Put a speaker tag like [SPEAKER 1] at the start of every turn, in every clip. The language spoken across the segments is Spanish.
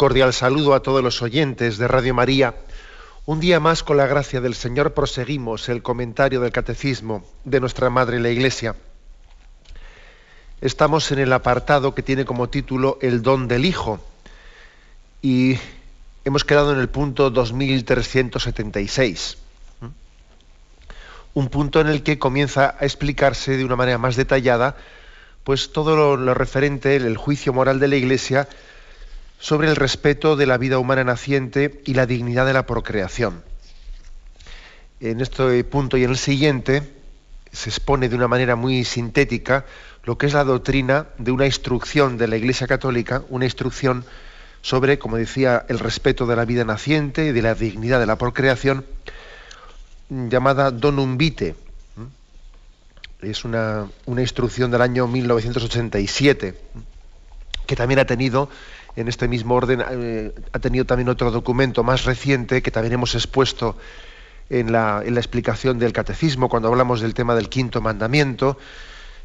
[SPEAKER 1] Cordial saludo a todos los oyentes de Radio María. Un día más, con la gracia del Señor, proseguimos el comentario del Catecismo de nuestra Madre la Iglesia. Estamos en el apartado que tiene como título El don del Hijo y hemos quedado en el punto 2376. Un punto en el que comienza a explicarse de una manera más detallada pues todo lo, referente, el juicio moral de la Iglesia, sobre el respeto de la vida humana naciente y la dignidad de la procreación. En este punto y en el siguiente se expone de una manera muy sintética lo que es la doctrina de una instrucción de la Iglesia Católica, una instrucción sobre, como decía, el respeto de la vida naciente y de la dignidad de la procreación, llamada Donum Vitae. Es una, una instrucción del año 1987, que también ha tenido en este mismo orden eh, ha tenido también otro documento más reciente que también hemos expuesto en la, explicación del catecismo cuando hablamos del tema del quinto mandamiento,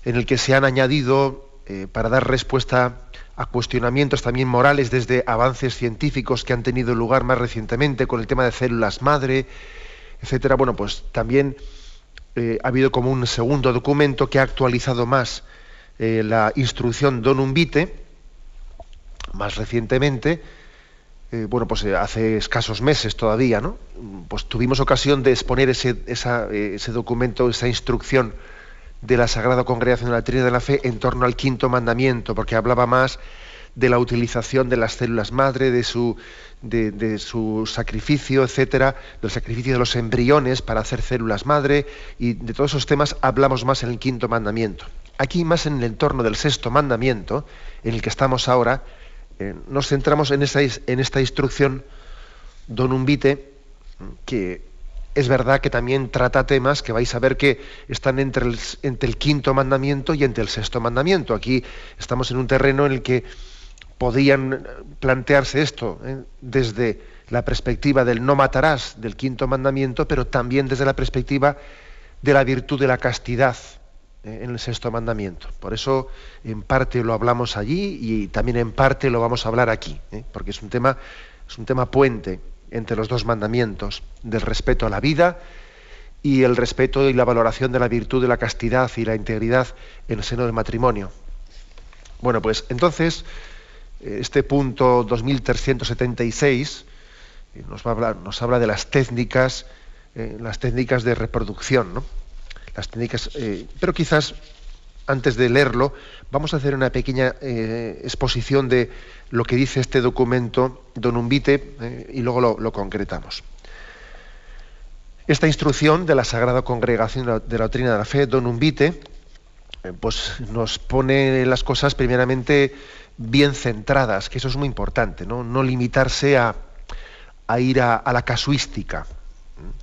[SPEAKER 1] en el que se han añadido, eh, para dar respuesta a cuestionamientos también morales desde avances científicos que han tenido lugar más recientemente con el tema de células madre, etcétera. Bueno, pues también eh, ha habido como un segundo documento que ha actualizado más la instrucción Donum Vitae, más recientemente, eh, bueno, pues eh, hace escasos meses todavía, ¿no? Pues tuvimos ocasión de exponer ese, eh, ese documento, esa instrucción de la Sagrada Congregación de la Trinidad de la Fe en torno al quinto mandamiento, porque hablaba más de la utilización de las células madre, de su, de, su sacrificio, etcétera, del sacrificio de los embriones para hacer células madre, y de todos esos temas hablamos más en el quinto mandamiento. Aquí, más en el entorno del sexto mandamiento, en el que estamos ahora, eh, nos centramos en esta, instrucción Don Vitae, que es verdad que también trata temas que vais a ver que están entre el, quinto mandamiento y entre el sexto mandamiento. Aquí estamos en un terreno en el que podían plantearse esto ¿eh? desde la perspectiva del no matarás del quinto mandamiento, pero también desde la perspectiva de la virtud de la castidad, eh, en el sexto mandamiento. Por eso en parte lo hablamos allí y también en parte lo vamos a hablar aquí, ¿eh? porque es un tema es un tema puente entre los dos mandamientos del respeto a la vida y el respeto y la valoración de la virtud de la castidad y la integridad en el seno del matrimonio. Bueno, pues entonces este punto 2376 eh, nos, va a hablar, nos habla de las técnicas, las técnicas de reproducción, ¿no? Las técnicas, eh, pero quizás antes de leerlo, vamos a hacer una pequeña eh, exposición de lo que dice este documento Don Vitae eh, y luego lo, concretamos. Esta instrucción de la Sagrada Congregación de la Doctrina de la Fe, Don Vitae, pues nos pone las cosas primeramente bien centradas, que eso es muy importante, no, no limitarse a, ir a la casuística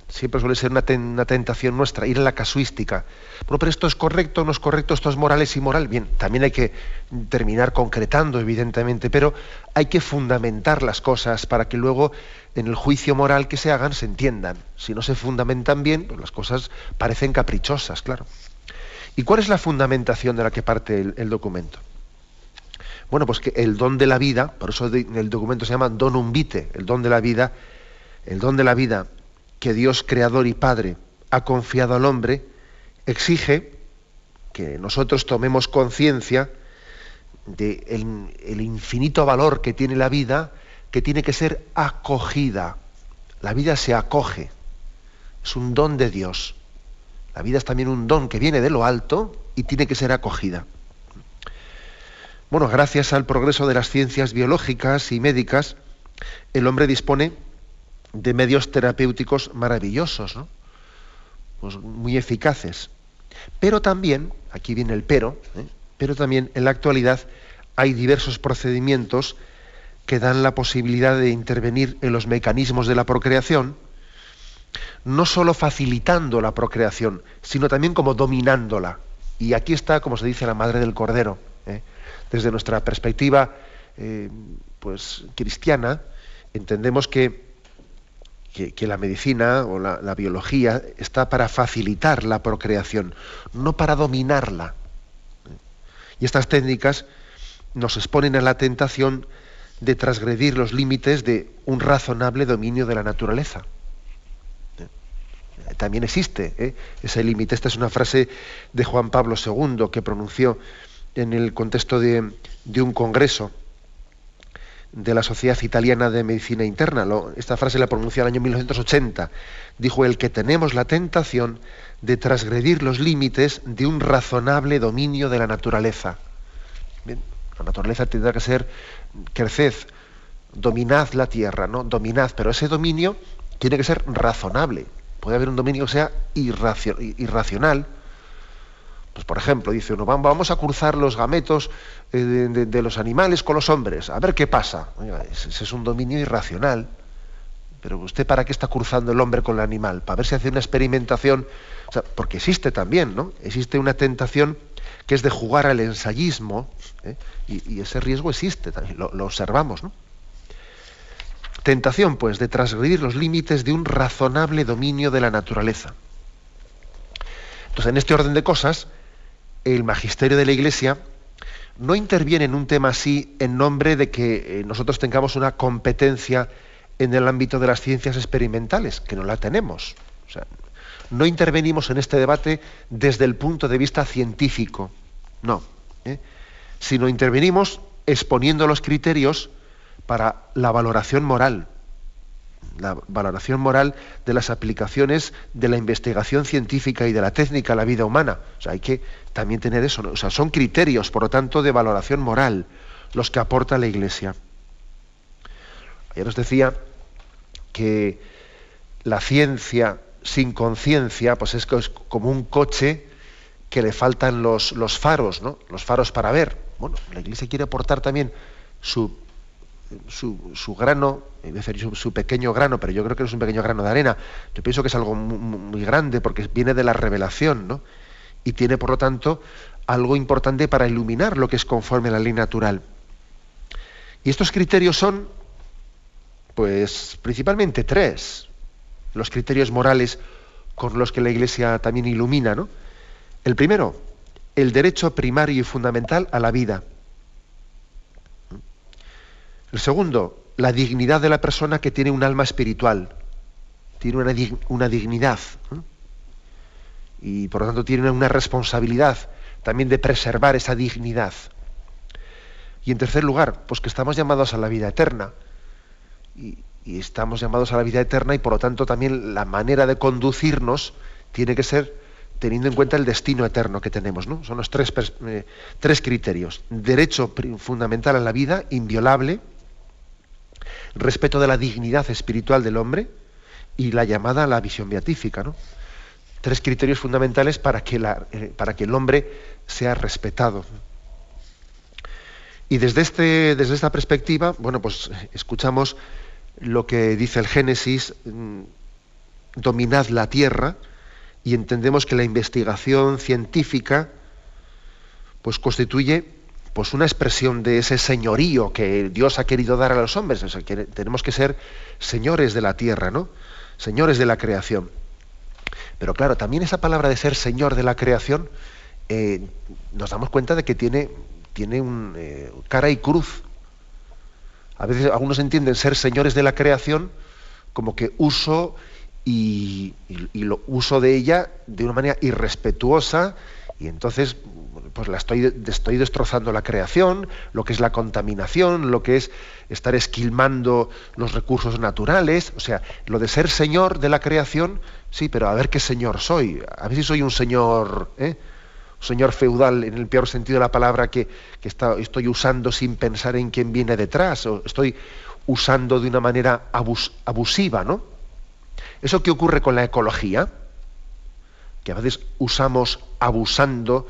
[SPEAKER 1] siempre suele ser una, tentación nuestra, ir a la casuística. Bueno, pero esto es correcto, no es correcto, esto es moral, es inmoral. Bien, también hay que terminar concretando, evidentemente, pero hay que fundamentar las cosas para que luego en el juicio moral que se hagan se entiendan. Si no se fundamentan bien, pues las cosas parecen caprichosas, claro. ¿Y cuál es la fundamentación de la que parte el, el documento? Bueno, pues que el don de la vida, por eso el documento se llama donum vitae, el don de la vida, el don de la vida que Dios creador y Padre ha confiado al hombre, exige que nosotros tomemos conciencia del de el infinito valor que tiene la vida, que tiene que ser acogida. La vida se acoge, es un don de Dios. La vida es también un don que viene de lo alto y tiene que ser acogida. Bueno, gracias al progreso de las ciencias biológicas y médicas, el hombre dispone de medios terapéuticos maravillosos, pues muy eficaces. Pero también, aquí viene el pero, ¿eh? pero también en la actualidad hay diversos procedimientos que dan la posibilidad de intervenir en los mecanismos de la procreación, no sólo facilitando la procreación, sino también como dominándola. Y aquí está, como se dice, la madre del cordero. ¿eh? Desde nuestra perspectiva eh, pues, cristiana, entendemos que, que, la medicina o la, biología está para facilitar la procreación, no para dominarla. Y estas técnicas nos exponen a la tentación de transgredir los límites de un razonable dominio de la naturaleza también existe ¿eh? ese límite. Esta es una frase de Juan Pablo II que pronunció en el contexto de, un congreso de la Sociedad Italiana de Medicina Interna. esta frase la pronunció en el año 1980. Dijo el que tenemos la tentación de transgredir los límites de un razonable dominio de la naturaleza. la naturaleza tendrá que ser creced, dominad la tierra, ¿no? Dominad, pero ese dominio tiene que ser razonable puede haber un dominio que sea irracional. Pues por ejemplo, dice uno, vamos a cruzar los gametos eh, de, los animales con los hombres, a ver qué pasa. ese, es un dominio irracional. Pero usted para qué está cruzando el hombre con el animal? Para ver si hace una experimentación. porque existe también, ¿no? Existe una tentación que es de jugar al ensayismo, ¿eh? y, ese riesgo existe, también, lo, lo observamos, ¿no? Tentación, pues, de transgredir los límites de un razonable dominio de la naturaleza. Entonces, en este orden de cosas, el magisterio de la Iglesia no interviene en un tema así en nombre de que eh, nosotros tengamos una competencia en el ámbito de las ciencias experimentales, que no la tenemos. No intervenimos en este debate desde el punto de vista científico, no, ¿eh? sino intervenimos exponiendo los criterios para la valoración moral, la valoración moral de las aplicaciones de la investigación científica y de la técnica a la vida humana. O sea, hay que también tener eso. O sea, son criterios, por lo tanto, de valoración moral los que aporta la Iglesia. Ayer os decía que la ciencia sin conciencia, pues es como un coche que le faltan los, los faros, ¿no? Los faros para ver. Bueno, la Iglesia quiere aportar también su su, grano, su, su, pequeño grano, pero yo creo que no es un pequeño grano de arena. Yo pienso que es algo muy, grande porque viene de la revelación, ¿no? Y tiene, por lo tanto, algo importante para iluminar lo que es conforme a la ley natural. Y estos criterios son, pues, principalmente tres. Los criterios morales con los que la Iglesia también ilumina, ¿no? El primero, el derecho primario y fundamental a la vida. El segundo, la dignidad de la persona que tiene un alma espiritual. Tiene una, dignidad. Y por lo tanto tiene una responsabilidad también de preservar esa dignidad. Y en tercer lugar, pues que estamos llamados a la vida eterna. Y, estamos llamados a la vida eterna y por lo tanto también la manera de conducirnos tiene que ser teniendo en cuenta el destino eterno que tenemos. Son los tres, eh, tres criterios. Derecho fundamental a la vida, inviolable, respeto de la dignidad espiritual del hombre y la llamada a la visión beatífica. ¿no? Tres criterios fundamentales para que, la, eh, para que el hombre sea respetado. Y desde, este, desde esta perspectiva, bueno, pues escuchamos lo que dice el Génesis, mm, dominad la tierra, y entendemos que la investigación científica pues constituye pues una expresión de ese señorío que Dios ha querido dar a los hombres. tenemos que ser señores de la tierra, ¿no? Señores de la creación. Pero claro, también esa palabra de ser señor de la creación, eh, nos damos cuenta de que tiene, tiene un, eh, cara y cruz. A veces algunos entienden ser señores de la creación como que uso y, uso de ella de una manera irrespetuosa y entonces pues la estoy, estoy destrozando la creación, lo que es la contaminación, lo que es estar esquilmando los recursos naturales, o sea, lo de ser señor de la creación, sí, pero a ver qué señor soy, a ver si soy un señor, ¿eh? un señor feudal en el peor sentido de la palabra que, estoy usando sin pensar en quién viene detrás, o estoy usando de una manera abusiva, ¿no? ¿Eso qué ocurre con la ecología? Que a veces usamos abusando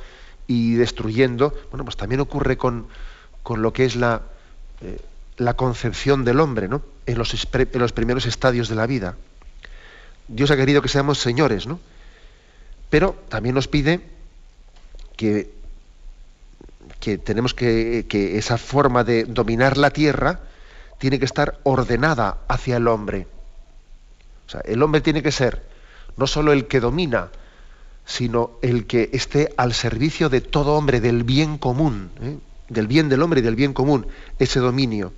[SPEAKER 1] y destruyendo, bueno, pues también ocurre con, lo que es la, eh, la concepción del hombre, ¿no? En los, en los primeros estadios de la vida. Dios ha querido que seamos señores, ¿no? Pero también nos pide que, que tenemos que, que esa forma de dominar la tierra tiene que estar ordenada hacia el hombre. O sea, el hombre tiene que ser no solo el que domina, sino el que esté al servicio de todo hombre, del bien común, ¿eh? del bien del hombre y del bien común, ese dominio.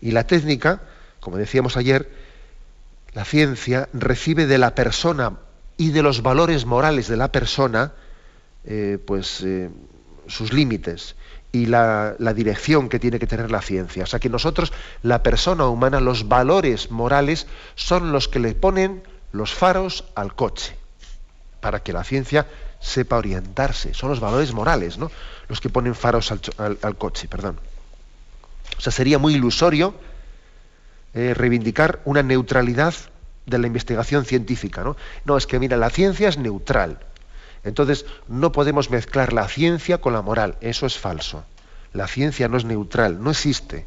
[SPEAKER 1] Y la técnica, como decíamos ayer, la ciencia recibe de la persona y de los valores morales de la persona, eh, pues eh, sus límites y la, la, dirección que tiene que tener la ciencia. O sea que nosotros, la persona humana, los valores morales son los que le ponen los faros al coche, para que la ciencia sepa orientarse. Son los valores morales, ¿no? Los que ponen faros al, coche, perdón. O sea, sería muy ilusorio eh, reivindicar una neutralidad de la investigación científica, ¿no? No, es que mira, la ciencia es neutral. Entonces, no podemos mezclar la ciencia con la moral. Eso es falso. La ciencia no es neutral, no existe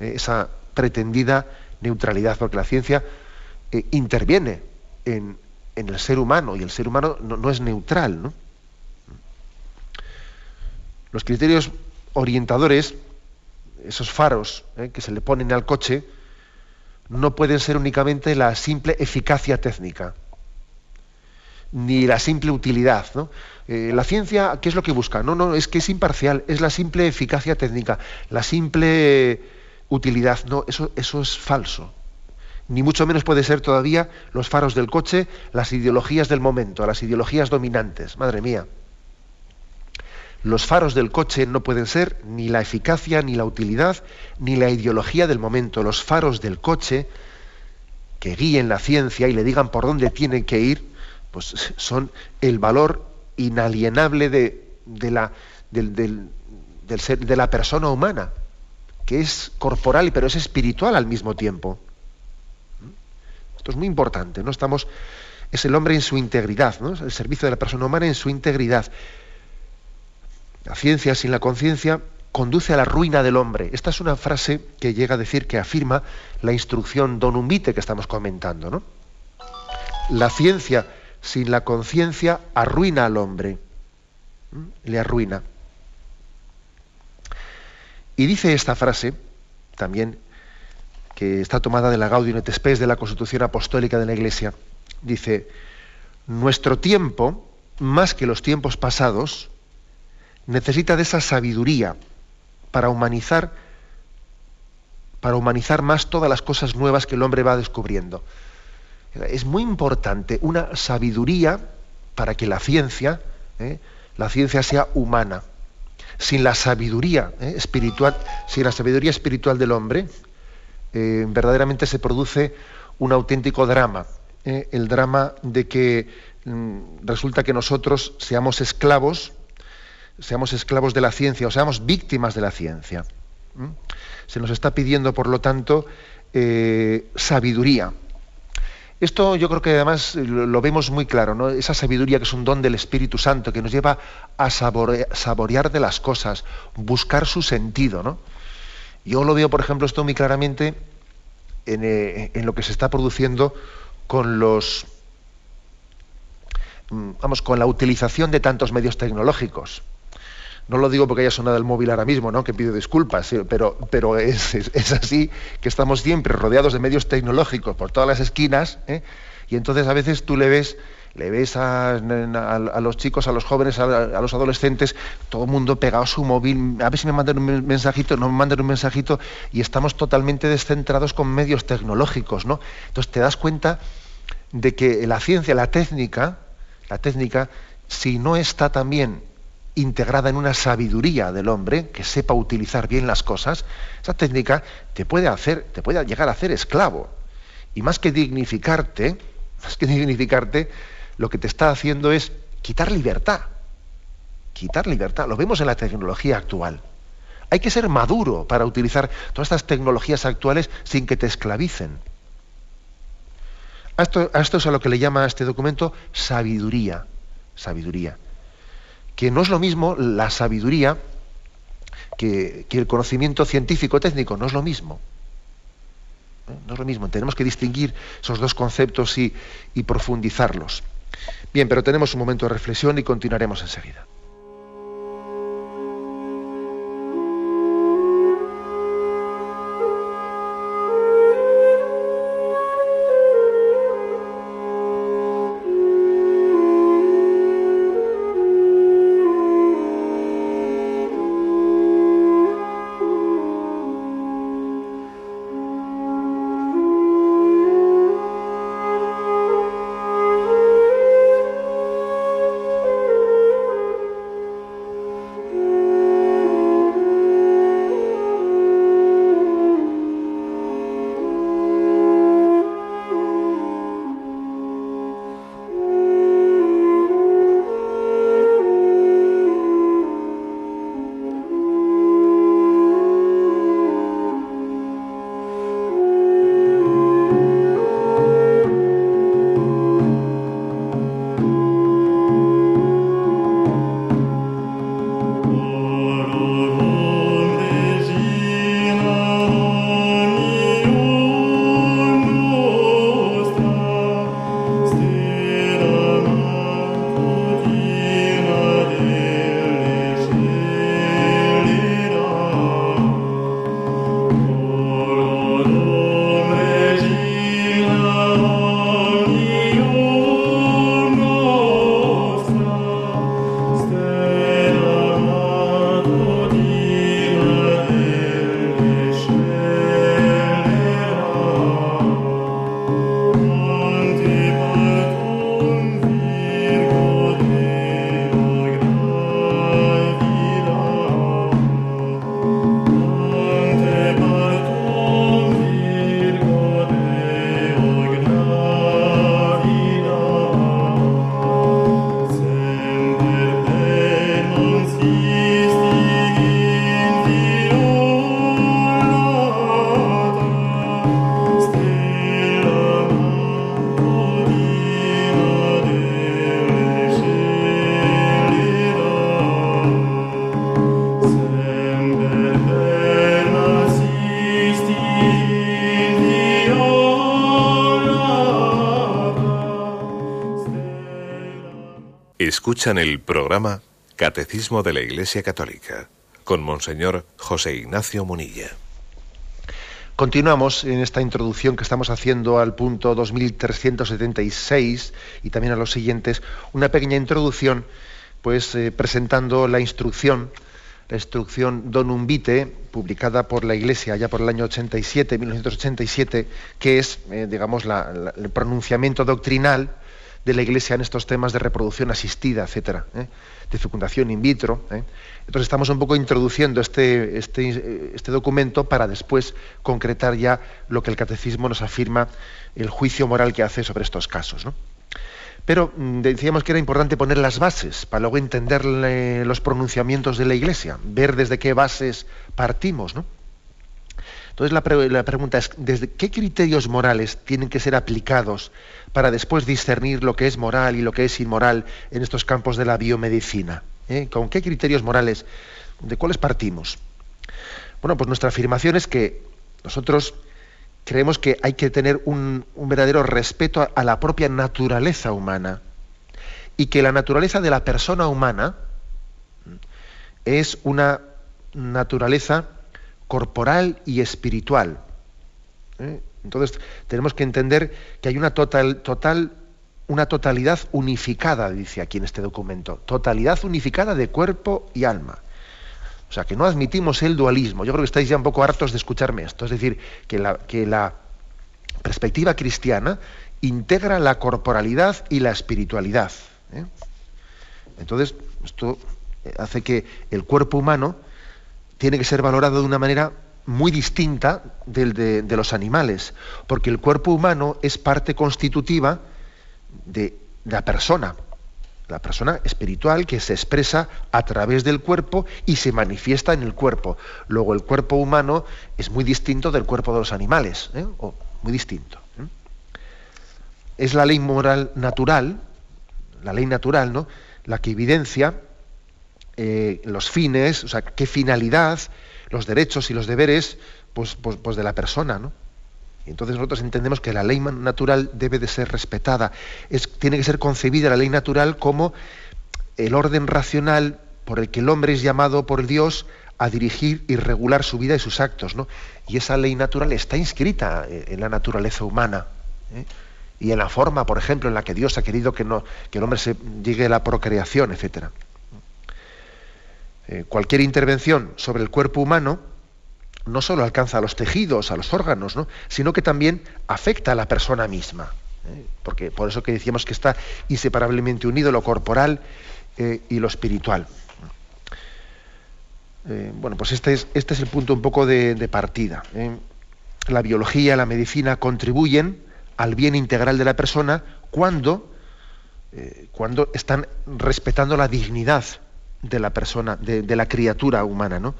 [SPEAKER 1] eh, esa pretendida neutralidad, porque la ciencia eh, interviene en, el ser humano y el ser humano no, es neutral. ¿no? Los criterios orientadores, esos faros eh, que se le ponen al coche, no pueden ser únicamente la simple eficacia técnica, ni la simple utilidad. ¿no? Eh, la ciencia, ¿qué es lo que busca? No, no, es que es imparcial, es la simple eficacia técnica, la simple utilidad. No, eso, eso es falso ni mucho menos puede ser todavía los faros del coche, las ideologías del momento, las ideologías dominantes. Madre mía. Los faros del coche no pueden ser ni la eficacia, ni la utilidad, ni la ideología del momento. Los faros del coche que guíen la ciencia y le digan por dónde tienen que ir, pues son el valor inalienable de, la, ser, de la persona humana, que es corporal pero es espiritual al mismo tiempo es muy importante, ¿no? Estamos, es el hombre en su integridad, ¿no? el servicio de la persona humana en su integridad. La ciencia sin la conciencia conduce a la ruina del hombre. Esta es una frase que llega a decir, que afirma la instrucción Don Umbite que estamos comentando. ¿no? La ciencia sin la conciencia arruina al hombre. Le arruina. Y dice esta frase, también que está tomada de la Gaudium et Spes de la Constitución Apostólica de la Iglesia. Dice, nuestro tiempo, más que los tiempos pasados, necesita de esa sabiduría para humanizar para humanizar más todas las cosas nuevas que el hombre va descubriendo. Es muy importante una sabiduría para que la ciencia, ¿eh? la ciencia sea humana. Sin la sabiduría ¿eh? espiritual, sin la sabiduría espiritual del hombre, eh, verdaderamente se produce un auténtico drama, eh, el drama de que mm, resulta que nosotros seamos esclavos, seamos esclavos de la ciencia o seamos víctimas de la ciencia. Se nos está pidiendo, por lo tanto, eh, sabiduría. Esto yo creo que además lo, vemos muy claro, ¿no? esa sabiduría que es un don del Espíritu Santo, que nos lleva a saborear de las cosas, buscar su sentido. ¿no? Yo lo veo, por ejemplo, esto muy claramente eh, en, lo que se está produciendo con los mm, vamos, con la utilización de tantos medios tecnológicos. No lo digo porque haya sonado el móvil ahora mismo, ¿no? que pido disculpas, pero, pero es, así que estamos siempre rodeados de medios tecnológicos por todas las esquinas, ¿eh? y entonces a veces tú le ves le ves a, los chicos, a los jóvenes, a, los adolescentes, todo el mundo pegado a su móvil, a ver si me mandan un mensajito, no me mandan un mensajito, y estamos totalmente descentrados con medios tecnológicos, ¿no? Entonces te das cuenta de que la ciencia, la técnica, la técnica, si no está también integrada en una sabiduría del hombre que sepa utilizar bien las cosas, esa técnica te puede hacer, te puede llegar a hacer esclavo. Y más que dignificarte, más que dignificarte, lo que te está haciendo es quitar libertad. Quitar libertad. Lo vemos en la tecnología actual. Hay que ser maduro para utilizar todas estas tecnologías actuales sin que te esclavicen. A esto, es a lo que le llama este documento sabiduría. Sabiduría. Que no es lo mismo la sabiduría que, el conocimiento científico técnico no es lo mismo. No es lo mismo. Tenemos que distinguir esos dos conceptos y profundizarlos. Bien, pero tenemos un momento de reflexión y continuaremos enseguida.
[SPEAKER 2] Escuchan el programa Catecismo de la Iglesia Católica con Monseñor José Ignacio Munilla.
[SPEAKER 1] Continuamos en esta introducción que estamos haciendo al punto 2376 y también a los siguientes, una pequeña introducción, pues eh, presentando la instrucción, la instrucción Donum Vitae, publicada por la Iglesia ya por el año 87, 1987, que es, eh, digamos, el pronunciamiento doctrinal de la Iglesia en estos temas de reproducción asistida, etcétera, ¿eh? de fecundación in vitro. ¿eh? Entonces estamos un poco introduciendo este, este, este, documento para después concretar ya lo que el catecismo nos afirma, el juicio moral que hace sobre estos casos. Pero mm, decíamos que era importante poner las bases para luego entender los pronunciamientos de la Iglesia, ver desde qué bases partimos. ¿no? Entonces la, pregunta es, ¿desde qué criterios morales tienen que ser aplicados para después discernir lo que es moral y lo que es inmoral en estos campos de la biomedicina? ¿Eh? ¿Con qué criterios morales? ¿De cuáles partimos? Bueno, pues nuestra afirmación es que nosotros creemos que hay que tener un, verdadero respeto a, la propia naturaleza humana y que la naturaleza de la persona humana es una naturaleza corporal y espiritual. ¿eh? Entonces tenemos que entender que hay una total, total, una totalidad unificada, dice aquí en este documento, totalidad unificada de cuerpo y alma. O sea, que no admitimos el dualismo. Yo creo que estáis ya un poco hartos de escucharme esto. Es decir, que la, que la perspectiva cristiana integra la corporalidad y la espiritualidad. ¿eh? Entonces, esto hace que el cuerpo humano tiene que ser valorado de una manera muy distinta del de, los animales, porque el cuerpo humano es parte constitutiva de, la persona, la persona espiritual que se expresa a través del cuerpo y se manifiesta en el cuerpo. Luego el cuerpo humano es muy distinto del cuerpo de los animales, ¿eh? muy distinto. ¿eh? Es la ley moral natural, la ley natural, ¿no? La que evidencia eh, los fines, o sea, qué finalidad, los derechos y los deberes pues, pues, pues de la persona, ¿no? entonces nosotros entendemos que la ley natural debe de ser respetada. Es, tiene que ser concebida la ley natural como el orden racional por el que el hombre es llamado por Dios a dirigir y regular su vida y sus actos. ¿no? Y esa ley natural está inscrita en la naturaleza humana. ¿eh? Y en la forma, por ejemplo, en la que Dios ha querido que, no, que el hombre se llegue a la procreación, etc. Eh, cualquier intervención sobre el cuerpo humano no solo alcanza a los tejidos, a los órganos, ¿no? sino que también afecta a la persona misma. ¿eh? Porque por eso que decíamos que está inseparablemente unido lo corporal eh, y lo espiritual. Bueno, pues este es, este es el punto un poco de, partida. La biología, la medicina contribuyen al bien integral de la persona cuando, cuando están respetando la dignidad de la persona, de, la criatura humana, ¿no?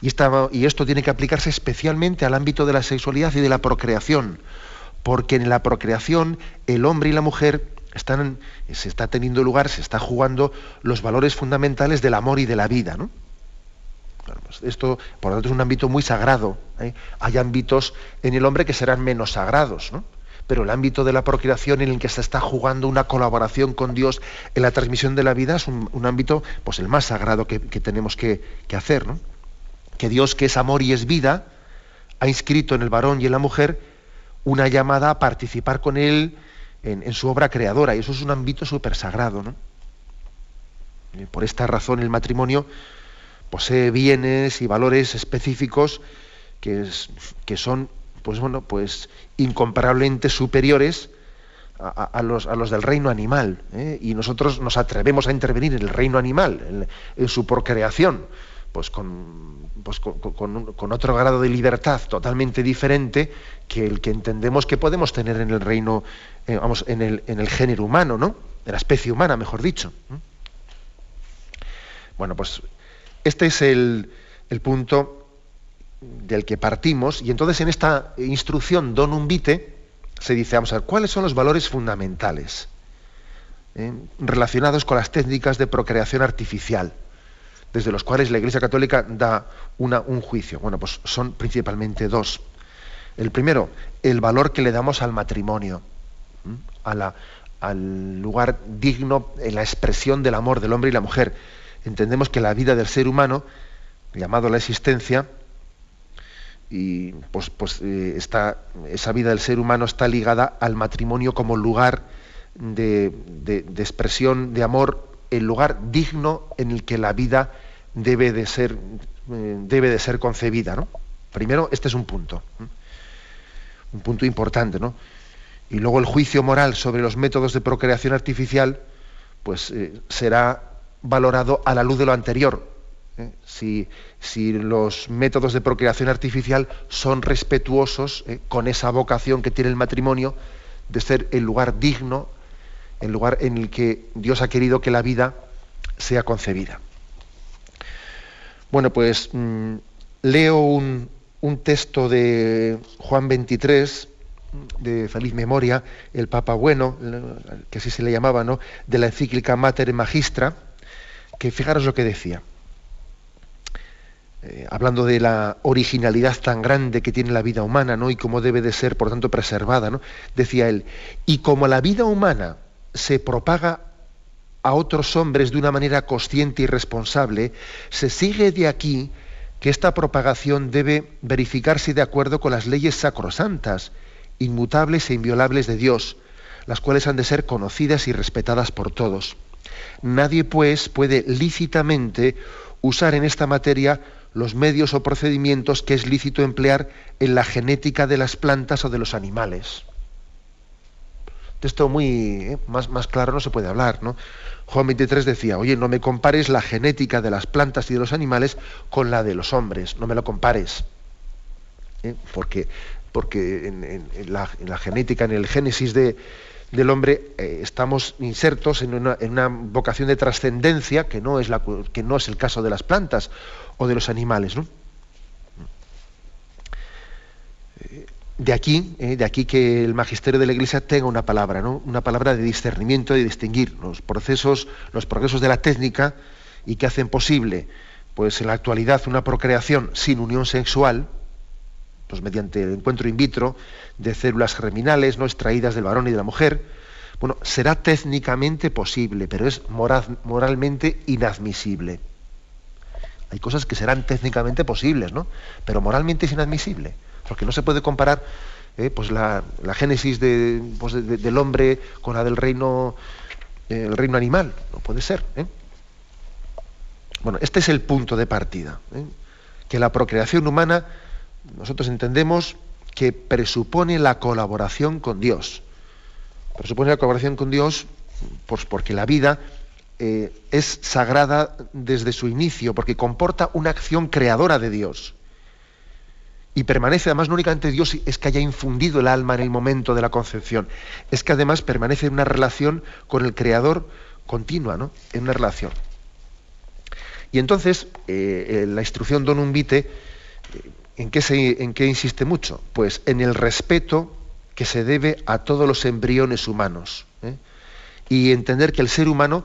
[SPEAKER 1] Y, y esto tiene que aplicarse especialmente al ámbito de la sexualidad y de la procreación, porque en la procreación el hombre y la mujer están, se está teniendo lugar, se está jugando los valores fundamentales del amor y de la vida. ¿no? Pues esto, por lo tanto, es un ámbito muy sagrado. ¿eh? Hay ámbitos en el hombre que serán menos sagrados, ¿no? Pero el ámbito de la procreación en el que se está jugando una colaboración con Dios en la transmisión de la vida es un, ámbito pues el más sagrado que, tenemos que, hacer. ¿no? que Dios, que es amor y es vida, ha inscrito en el varón y en la mujer una llamada a participar con él en, su obra creadora, y eso es un ámbito súper sagrado. ¿no? por esta razón el matrimonio posee bienes y valores específicos que son pues bueno, pues incomparablemente superiores a, los, a los, del reino animal. ¿eh? Y nosotros nos atrevemos a intervenir en el reino animal, en, en su procreación pues con, pues con, otro grado de libertad totalmente diferente que el que entendemos que podemos tener en el reino, eh, vamos, en el, en el, género humano, ¿no? De la especie humana, mejor dicho. Bueno, pues este es el, el, punto del que partimos, y entonces en esta instrucción Donum Vitae se dice, vamos a ver, ¿cuáles son los valores fundamentales eh, relacionados con las técnicas de procreación artificial? desde los cuales la Iglesia Católica da una, un juicio. Bueno, pues son principalmente dos. El primero, el valor que le damos al matrimonio, a la, al lugar digno en la expresión del amor del hombre y la mujer. Entendemos que la vida del ser humano, llamado la existencia, y pues, pues eh, esa vida del ser humano está ligada al matrimonio como lugar de, de, de expresión de amor el lugar digno en el que la vida debe de ser, eh, debe de ser concebida. ¿no? Primero, este es un punto, un punto importante. ¿no? Y luego el juicio moral sobre los métodos de procreación artificial pues, eh, será valorado a la luz de lo anterior. ¿Eh? Si, si, los métodos de procreación artificial son respetuosos con esa vocación que tiene el matrimonio de ser el lugar digno el lugar en el que Dios ha querido que la vida sea concebida. Bueno, pues mm, leo un, texto de Juan 23, de feliz memoria, el Papa Bueno, que así se le llamaba, ¿no? de la encíclica Mater Magistra, que fijaros lo que decía. Eh, hablando de la originalidad tan grande que tiene la vida humana, ¿no? Y cómo debe de ser, por tanto, preservada, ¿no? Decía él, y como la vida humana se propaga a otros hombres de una manera consciente y responsable, se sigue de aquí que esta propagación debe verificarse de acuerdo con las leyes sacrosantas, inmutables e inviolables de Dios, las cuales han de ser conocidas y respetadas por todos. Nadie, pues, puede lícitamente usar en esta materia los medios o procedimientos que es lícito emplear en la genética de las plantas o de los animales esto muy eh, más, más claro no se puede hablar, ¿no? Juan 23 decía, oye, no me compares la genética de las plantas y de los animales con la de los hombres, no me lo compares. ¿eh? Porque, porque en, la, genética, en el génesis de, del hombre, eh, estamos insertos en una, en una vocación de trascendencia que no, que no es el caso de las plantas o de los animales. ¿no? de aquí, eh, de aquí que el magisterio de la Iglesia tenga una palabra, ¿no? una palabra de discernimiento y distinguir los procesos, los progresos de la técnica y que hacen posible, pues en la actualidad, una procreación sin unión sexual, pues mediante el encuentro in vitro de células germinales no extraídas del varón y de la mujer, bueno, será técnicamente posible, pero es moralmente inadmisible. Hay cosas que serán técnicamente posibles, ¿no? Pero moralmente es inadmisible, porque no se puede comparar eh, pues la, génesis pues del hombre con la del reino, eh, el reino animal, no puede ser. ¿eh? Bueno, este es el punto de partida, que la procreación humana nosotros entendemos que presupone la colaboración con Dios. Presupone la colaboración con Dios pues porque la vida eh, es sagrada desde su inicio, porque comporta una acción creadora de Dios. Y permanece, además, no únicamente Dios es que haya infundido el alma en el momento de la concepción, es que además permanece en una relación con el Creador continua, ¿no? En una relación. Y entonces, eh, la instrucción Donum Vitae ¿En qué, ¿En qué insiste mucho? Pues en el respeto que se debe a todos los embriones humanos. ¿eh? Y entender que el ser humano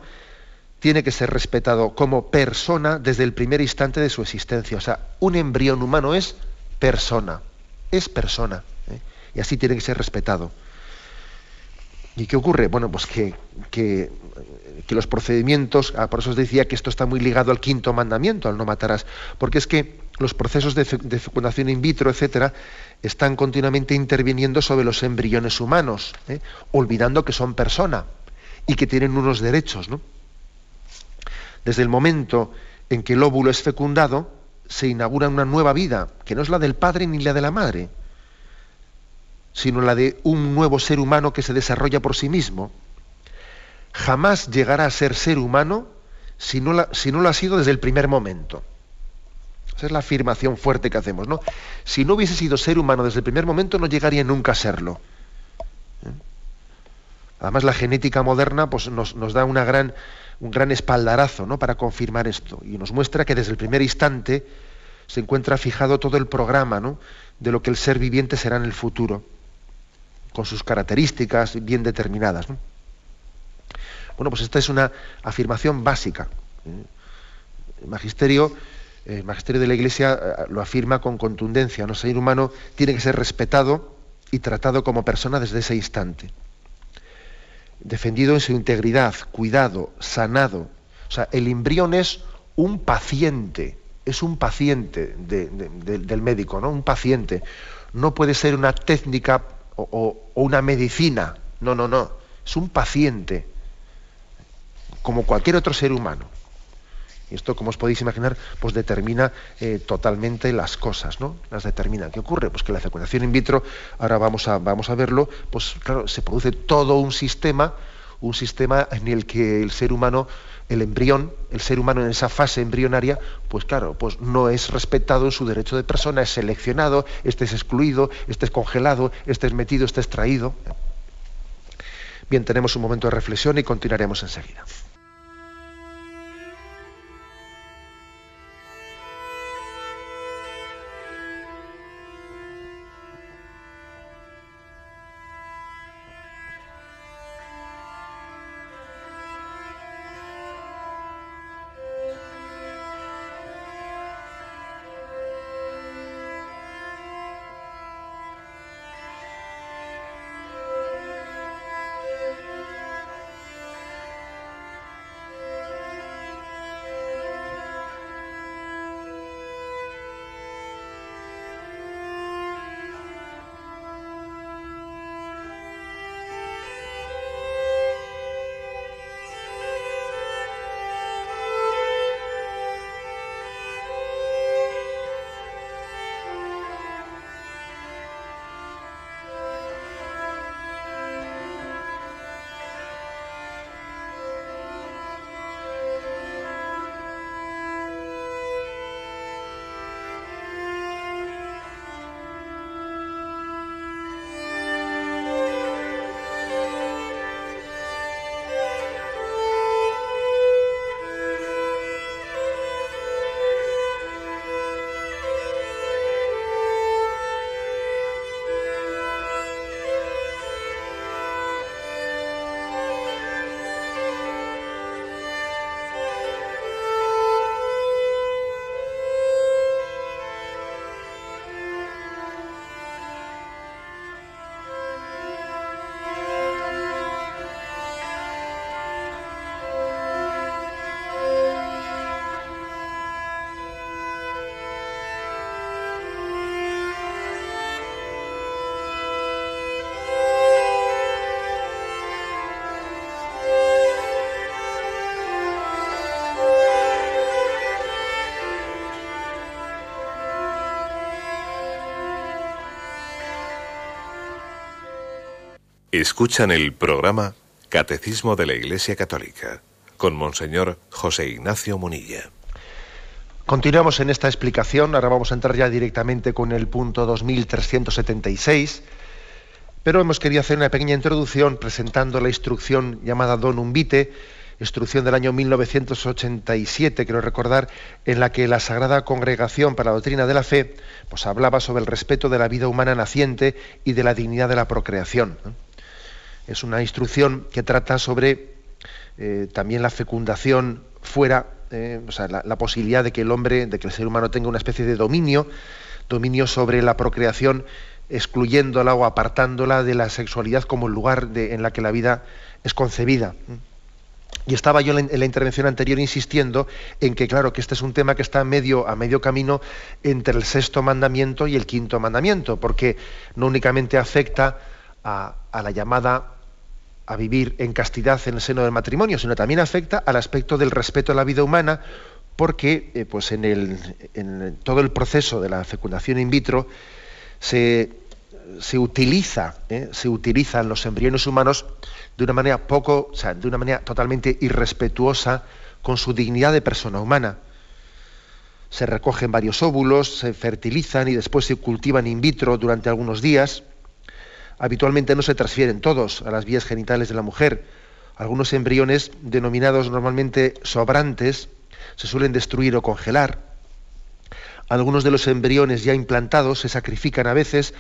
[SPEAKER 1] tiene que ser respetado como persona desde el primer instante de su existencia. O sea, un embrión humano es persona, es persona. ¿eh? Y así tiene que ser respetado. ¿Y qué ocurre? Bueno, pues que, que, los procedimientos, ah, por eso os decía que esto está muy ligado al quinto mandamiento, al no matarás, porque es que los procesos de, fecundación in vitro, etcétera, están continuamente interviniendo sobre los embriones humanos, ¿eh? olvidando que son personas y que tienen unos derechos. ¿no? Desde el momento en que el óvulo es fecundado, se inaugura una nueva vida, que no es la del padre ni la de la madre, sino la de un nuevo ser humano que se desarrolla por sí mismo. Jamás llegará a ser ser humano si no, lo ha sido desde el primer momento. Esa es la afirmación fuerte que hacemos, ¿no? Si no hubiese sido ser humano desde el primer momento, no llegaría nunca a serlo. ¿Eh? Además, la genética moderna pues, nos, da una gran, un gran espaldarazo ¿no? para confirmar esto y nos muestra que desde el primer instante se encuentra fijado todo el programa ¿no? de lo que el ser viviente será en el futuro con sus características bien determinadas. Bueno, pues esta es una afirmación básica. El magisterio, el magisterio de la Iglesia eh, lo afirma con contundencia. ¿no? El ser humano tiene que ser respetado y tratado como persona desde ese instante. Defendido en su integridad, cuidado, sanado. O sea, el embrión es un paciente, es un paciente del médico, ¿no? Un paciente. No puede ser una técnica o, una medicina. No, no, no. Es un paciente, como cualquier otro ser humano. Y esto, como os podéis imaginar, pues determina eh, totalmente las cosas, ¿no? Las determina. ¿Qué ocurre? Pues que la fecundación in vitro, ahora vamos a, vamos a verlo, pues claro, se produce todo un sistema, un sistema en el que el ser humano el embrión, el ser humano en esa fase embrionaria, pues claro, pues no es respetado en su derecho de persona, es seleccionado, este es excluido, este es congelado, este es metido, este es traído. Bien, tenemos un momento de reflexión y continuaremos enseguida.
[SPEAKER 2] Escuchan el programa Catecismo de la Iglesia Católica con Monseñor José Ignacio Munilla.
[SPEAKER 1] Continuamos en esta explicación, ahora vamos a entrar ya directamente con el punto 2376, pero hemos querido hacer una pequeña introducción presentando la instrucción llamada Donum Vitae, instrucción del año 1987, quiero recordar, en la que la Sagrada Congregación para la Doctrina de la Fe pues, hablaba sobre el respeto de la vida humana naciente y de la dignidad de la procreación. Es una instrucción que trata sobre eh, también la fecundación fuera, eh, o sea, la, posibilidad de que el hombre, de que el ser humano tenga una especie de dominio, dominio sobre la procreación, excluyéndola o apartándola de la sexualidad como el lugar en la que la vida es concebida. Y estaba yo en la intervención anterior insistiendo en que, claro, que este es un tema que está medio, a medio camino entre el sexto mandamiento y el quinto mandamiento, porque no únicamente afecta a, la llamada a vivir en castidad en el seno del matrimonio, sino también afecta al aspecto del respeto a la vida humana, porque eh, pues en, el, en todo el proceso de la fecundación in vitro se, se utiliza, ¿eh? se utilizan los embriones humanos de una manera poco, o sea, de una manera totalmente irrespetuosa con su dignidad de persona humana. Se recogen varios óvulos, se fertilizan y después se cultivan in vitro durante algunos días. Habitualmente no se transfieren todos a las vías genitales de la mujer. Algunos embriones, denominados normalmente sobrantes, se suelen destruir o congelar. Algunos de los embriones ya implantados se sacrifican a veces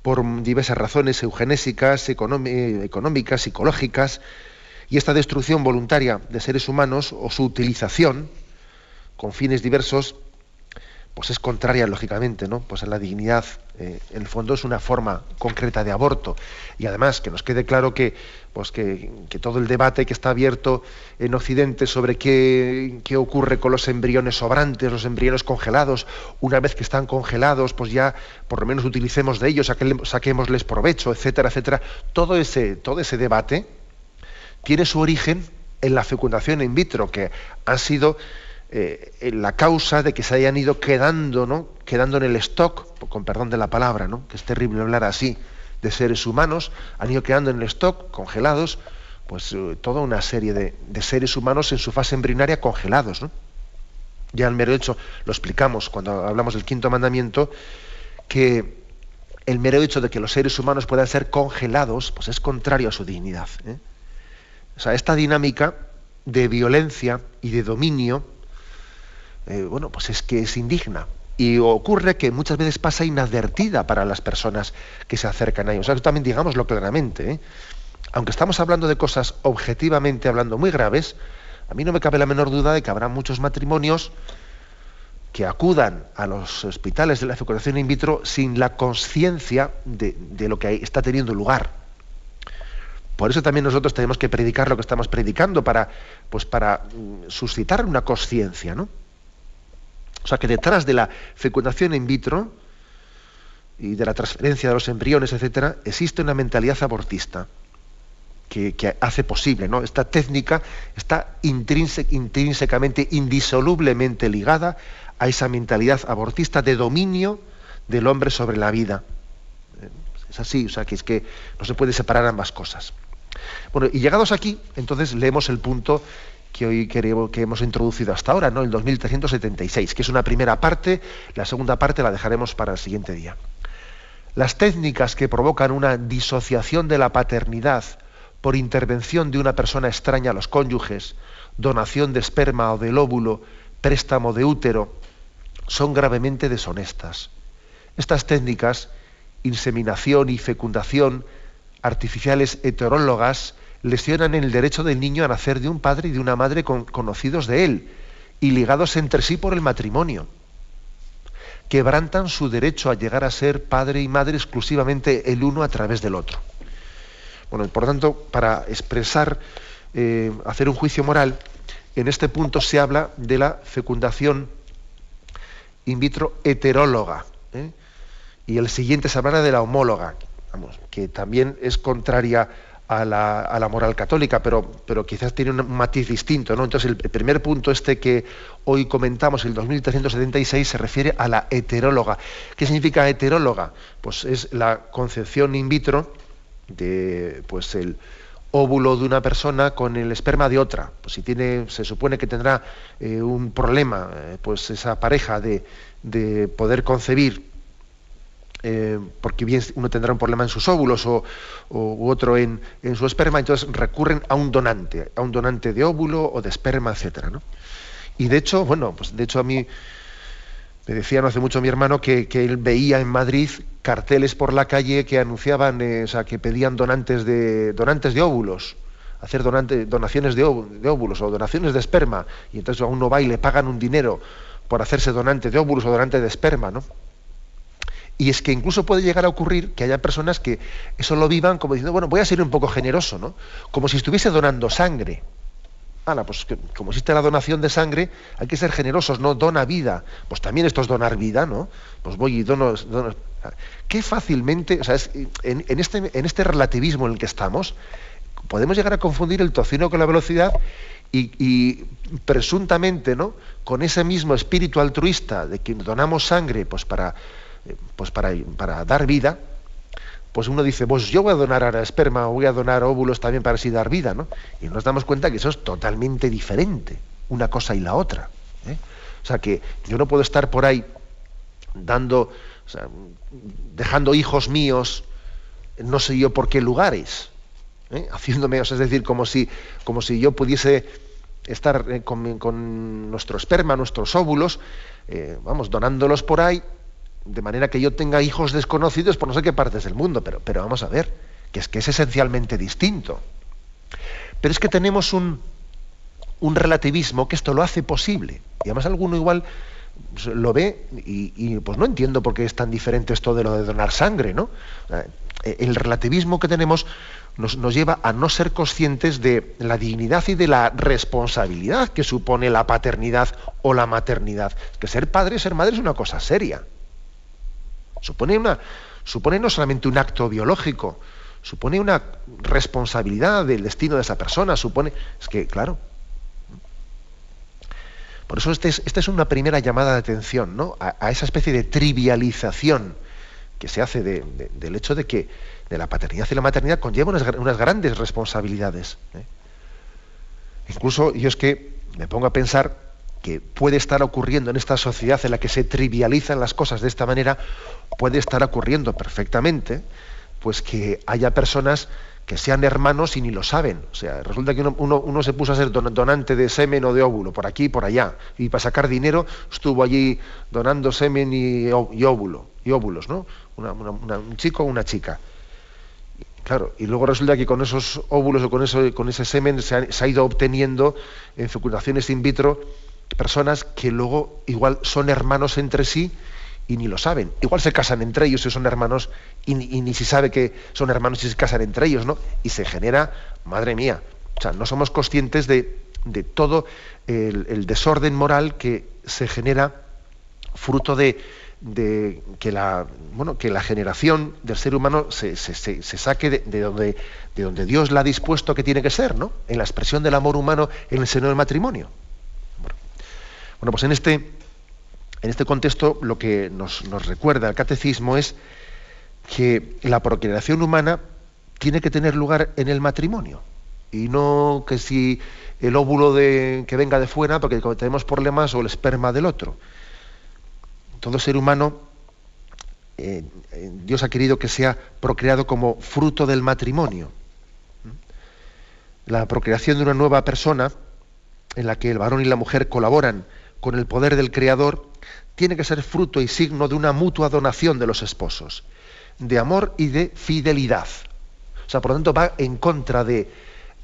[SPEAKER 1] por diversas razones eugenésicas, económicas, psicológicas, y esta destrucción voluntaria de seres humanos o su utilización con fines diversos pues es contraria, lógicamente, ¿no? Pues a la dignidad. Eh, en el fondo es una forma concreta de aborto. Y además, que nos quede claro que, pues que, todo el debate que está abierto en Occidente sobre qué, qué, ocurre con los embriones sobrantes, los embriones congelados, una vez que están congelados, pues ya por lo menos utilicemos de ellos, saquémosles provecho, etcétera, etcétera. Todo ese, todo ese debate tiene su origen en la fecundación in vitro, que ha sido eh, la causa de que se hayan ido quedando, ¿no? quedando en el stock, con perdón de la palabra, ¿no? que es terrible hablar así, de seres humanos, han ido quedando en el stock, congelados, pues eh, toda una serie de, seres humanos en su fase embrionaria congelados. ¿no? Ya el mero hecho, lo explicamos cuando hablamos del quinto mandamiento, que el mero hecho de que los seres humanos puedan ser congelados, pues es contrario a su dignidad. ¿eh? O sea, esta dinámica de violencia y de dominio, eh, bueno, pues es que es indigna. Y ocurre que muchas veces pasa inadvertida para las personas que se acercan a ellos. O sea, también digámoslo claramente. ¿eh? Aunque estamos hablando de cosas objetivamente hablando muy graves, a mí no me cabe la menor duda de que habrá muchos matrimonios que acudan a los hospitales de la fecundación in vitro sin la conciencia de, lo que está teniendo lugar. Por eso también nosotros tenemos que predicar lo que estamos predicando para, pues para mm, suscitar una conciencia, ¿no? O sea que detrás de la fecundación in vitro y de la transferencia de los embriones, etcétera, existe una mentalidad abortista que, hace posible, ¿no? Esta técnica está intrínsecamente, indisolublemente ligada a esa mentalidad abortista de dominio del hombre sobre la vida. Es así, o sea, que es que no se puede separar ambas cosas. Bueno, y llegados aquí, entonces leemos el punto que hoy queremos, que hemos introducido hasta ahora, ¿no? el 2376, que es una primera parte, la segunda parte la dejaremos para el siguiente día. Las técnicas que provocan una disociación de la paternidad por intervención de una persona extraña a los cónyuges, donación de esperma o del óvulo, préstamo de útero, son gravemente deshonestas. Estas técnicas, inseminación y fecundación artificiales heterólogas, lesionan el derecho del niño a nacer de un padre y de una madre conocidos de él y ligados entre sí por el matrimonio. Quebrantan su derecho a llegar a ser padre y madre exclusivamente el uno a través del otro. Bueno, por tanto, para expresar, eh, hacer un juicio moral, en este punto se habla de la fecundación in vitro heteróloga. ¿eh? Y el siguiente se hablará de la homóloga, que también es contraria a la, moral católica, pero, pero quizás tiene un matiz distinto. ¿no? Entonces, el primer punto este que hoy comentamos, el 2376, se refiere a la heteróloga. ¿Qué significa heteróloga? Pues es la concepción in vitro de pues el óvulo de una persona con el esperma de otra. Pues si tiene, se supone que tendrá eh, un problema, eh, pues esa pareja de, de poder concebir, eh, porque bien uno tendrá un problema en sus óvulos o, u otro en, en, su esperma, entonces recurren a un donante, a un donante de óvulo o de esperma, etcétera. Y de hecho, bueno, pues de hecho a mí me decía no hace mucho mi hermano que, él veía en Madrid carteles por la calle que anunciaban, eh, o sea, que pedían donantes de, donantes de óvulos, hacer donante, donaciones de, óvulos o donaciones de esperma. Y entonces a uno va y le pagan un dinero por hacerse donante de óvulos o donante de esperma, ¿no? Y es que incluso puede llegar a ocurrir que haya personas que eso lo vivan como diciendo, bueno, voy a ser un poco generoso, ¿no? Como si estuviese donando sangre pues como existe la donación de sangre, hay que ser generosos, no dona vida. Pues también esto es donar vida, ¿no? Pues voy y dono. Qué fácilmente, o sea, en, este, en este relativismo en el que estamos, podemos llegar a confundir el tocino con la velocidad y, presuntamente, ¿no? Con ese mismo espíritu altruista de que donamos sangre, pues para, pues para, para dar vida, pues uno dice, pues yo voy a donar ahora esperma, voy a donar óvulos también para así dar vida, ¿no? Y nos damos cuenta que eso es totalmente diferente, una cosa y la otra. ¿eh? O sea que yo no puedo estar por ahí dando, dejando hijos míos, no sé yo por qué lugares, ¿eh? haciéndome, o sea, es decir, como si, como si yo pudiese estar eh, con, nuestro esperma, nuestros óvulos, vamos, donándolos por ahí de manera que yo tenga hijos desconocidos por no sé qué partes del mundo, pero, pero vamos a ver, que es que es esencialmente distinto. Pero es que tenemos un, un relativismo que esto lo hace posible. Y además alguno igual lo ve y, pues no entiendo por qué es tan diferente esto de lo de donar sangre, ¿no? El relativismo que tenemos nos, nos, lleva a no ser conscientes de la dignidad y de la responsabilidad que supone la paternidad o la maternidad. Que ser padre, ser madre es una cosa seria. Supone, una, supone no solamente un acto biológico, supone una responsabilidad del destino de esa persona, supone... Es que, claro. Por eso esta es, es una primera llamada de atención ¿no? a, esa especie de trivialización que se hace del hecho de que de la paternidad y la maternidad conlleva unas, grandes responsabilidades. ¿eh? Incluso yo es que me pongo a pensar que puede estar ocurriendo en esta sociedad en la que se trivializan las cosas de esta manera, puede estar ocurriendo perfectamente, pues que haya personas que sean hermanos y ni lo saben. O sea, resulta que uno, se puso a ser donante de semen o de óvulo, por aquí y por allá, y para sacar dinero estuvo allí donando semen y, óvulo, y óvulos, ¿no? un chico o una chica. Claro, y luego resulta que con esos óvulos o con, eso, con ese semen se se ha ido obteniendo en fecundaciones in vitro personas que luego igual son hermanos entre sí y ni lo saben. Igual se casan entre ellos y son hermanos y, ni se sabe que son hermanos y se casan entre ellos, ¿no? Y se genera, madre mía, o sea, no somos conscientes de, todo el, desorden moral que se genera fruto de, que, la, bueno, que la generación del ser humano se, saque de, donde, de donde Dios la ha dispuesto que tiene que ser, ¿no? En la expresión del amor humano en el seno del matrimonio. Bueno, pues en este, en este contexto lo que nos, recuerda el catecismo es que la procreación humana tiene que tener lugar en el matrimonio y no que si el óvulo que venga de fuera, porque tenemos problemas, o el esperma del otro. Todo ser humano, eh, eh, Dios ha querido que sea procreado como fruto del matrimonio. La procreación de una nueva persona, en la que el varón y la mujer colaboran con el poder del Creador, tiene que ser fruto y signo de una mutua donación de los esposos, de amor y de fidelidad. O sea, por lo tanto, va en contra de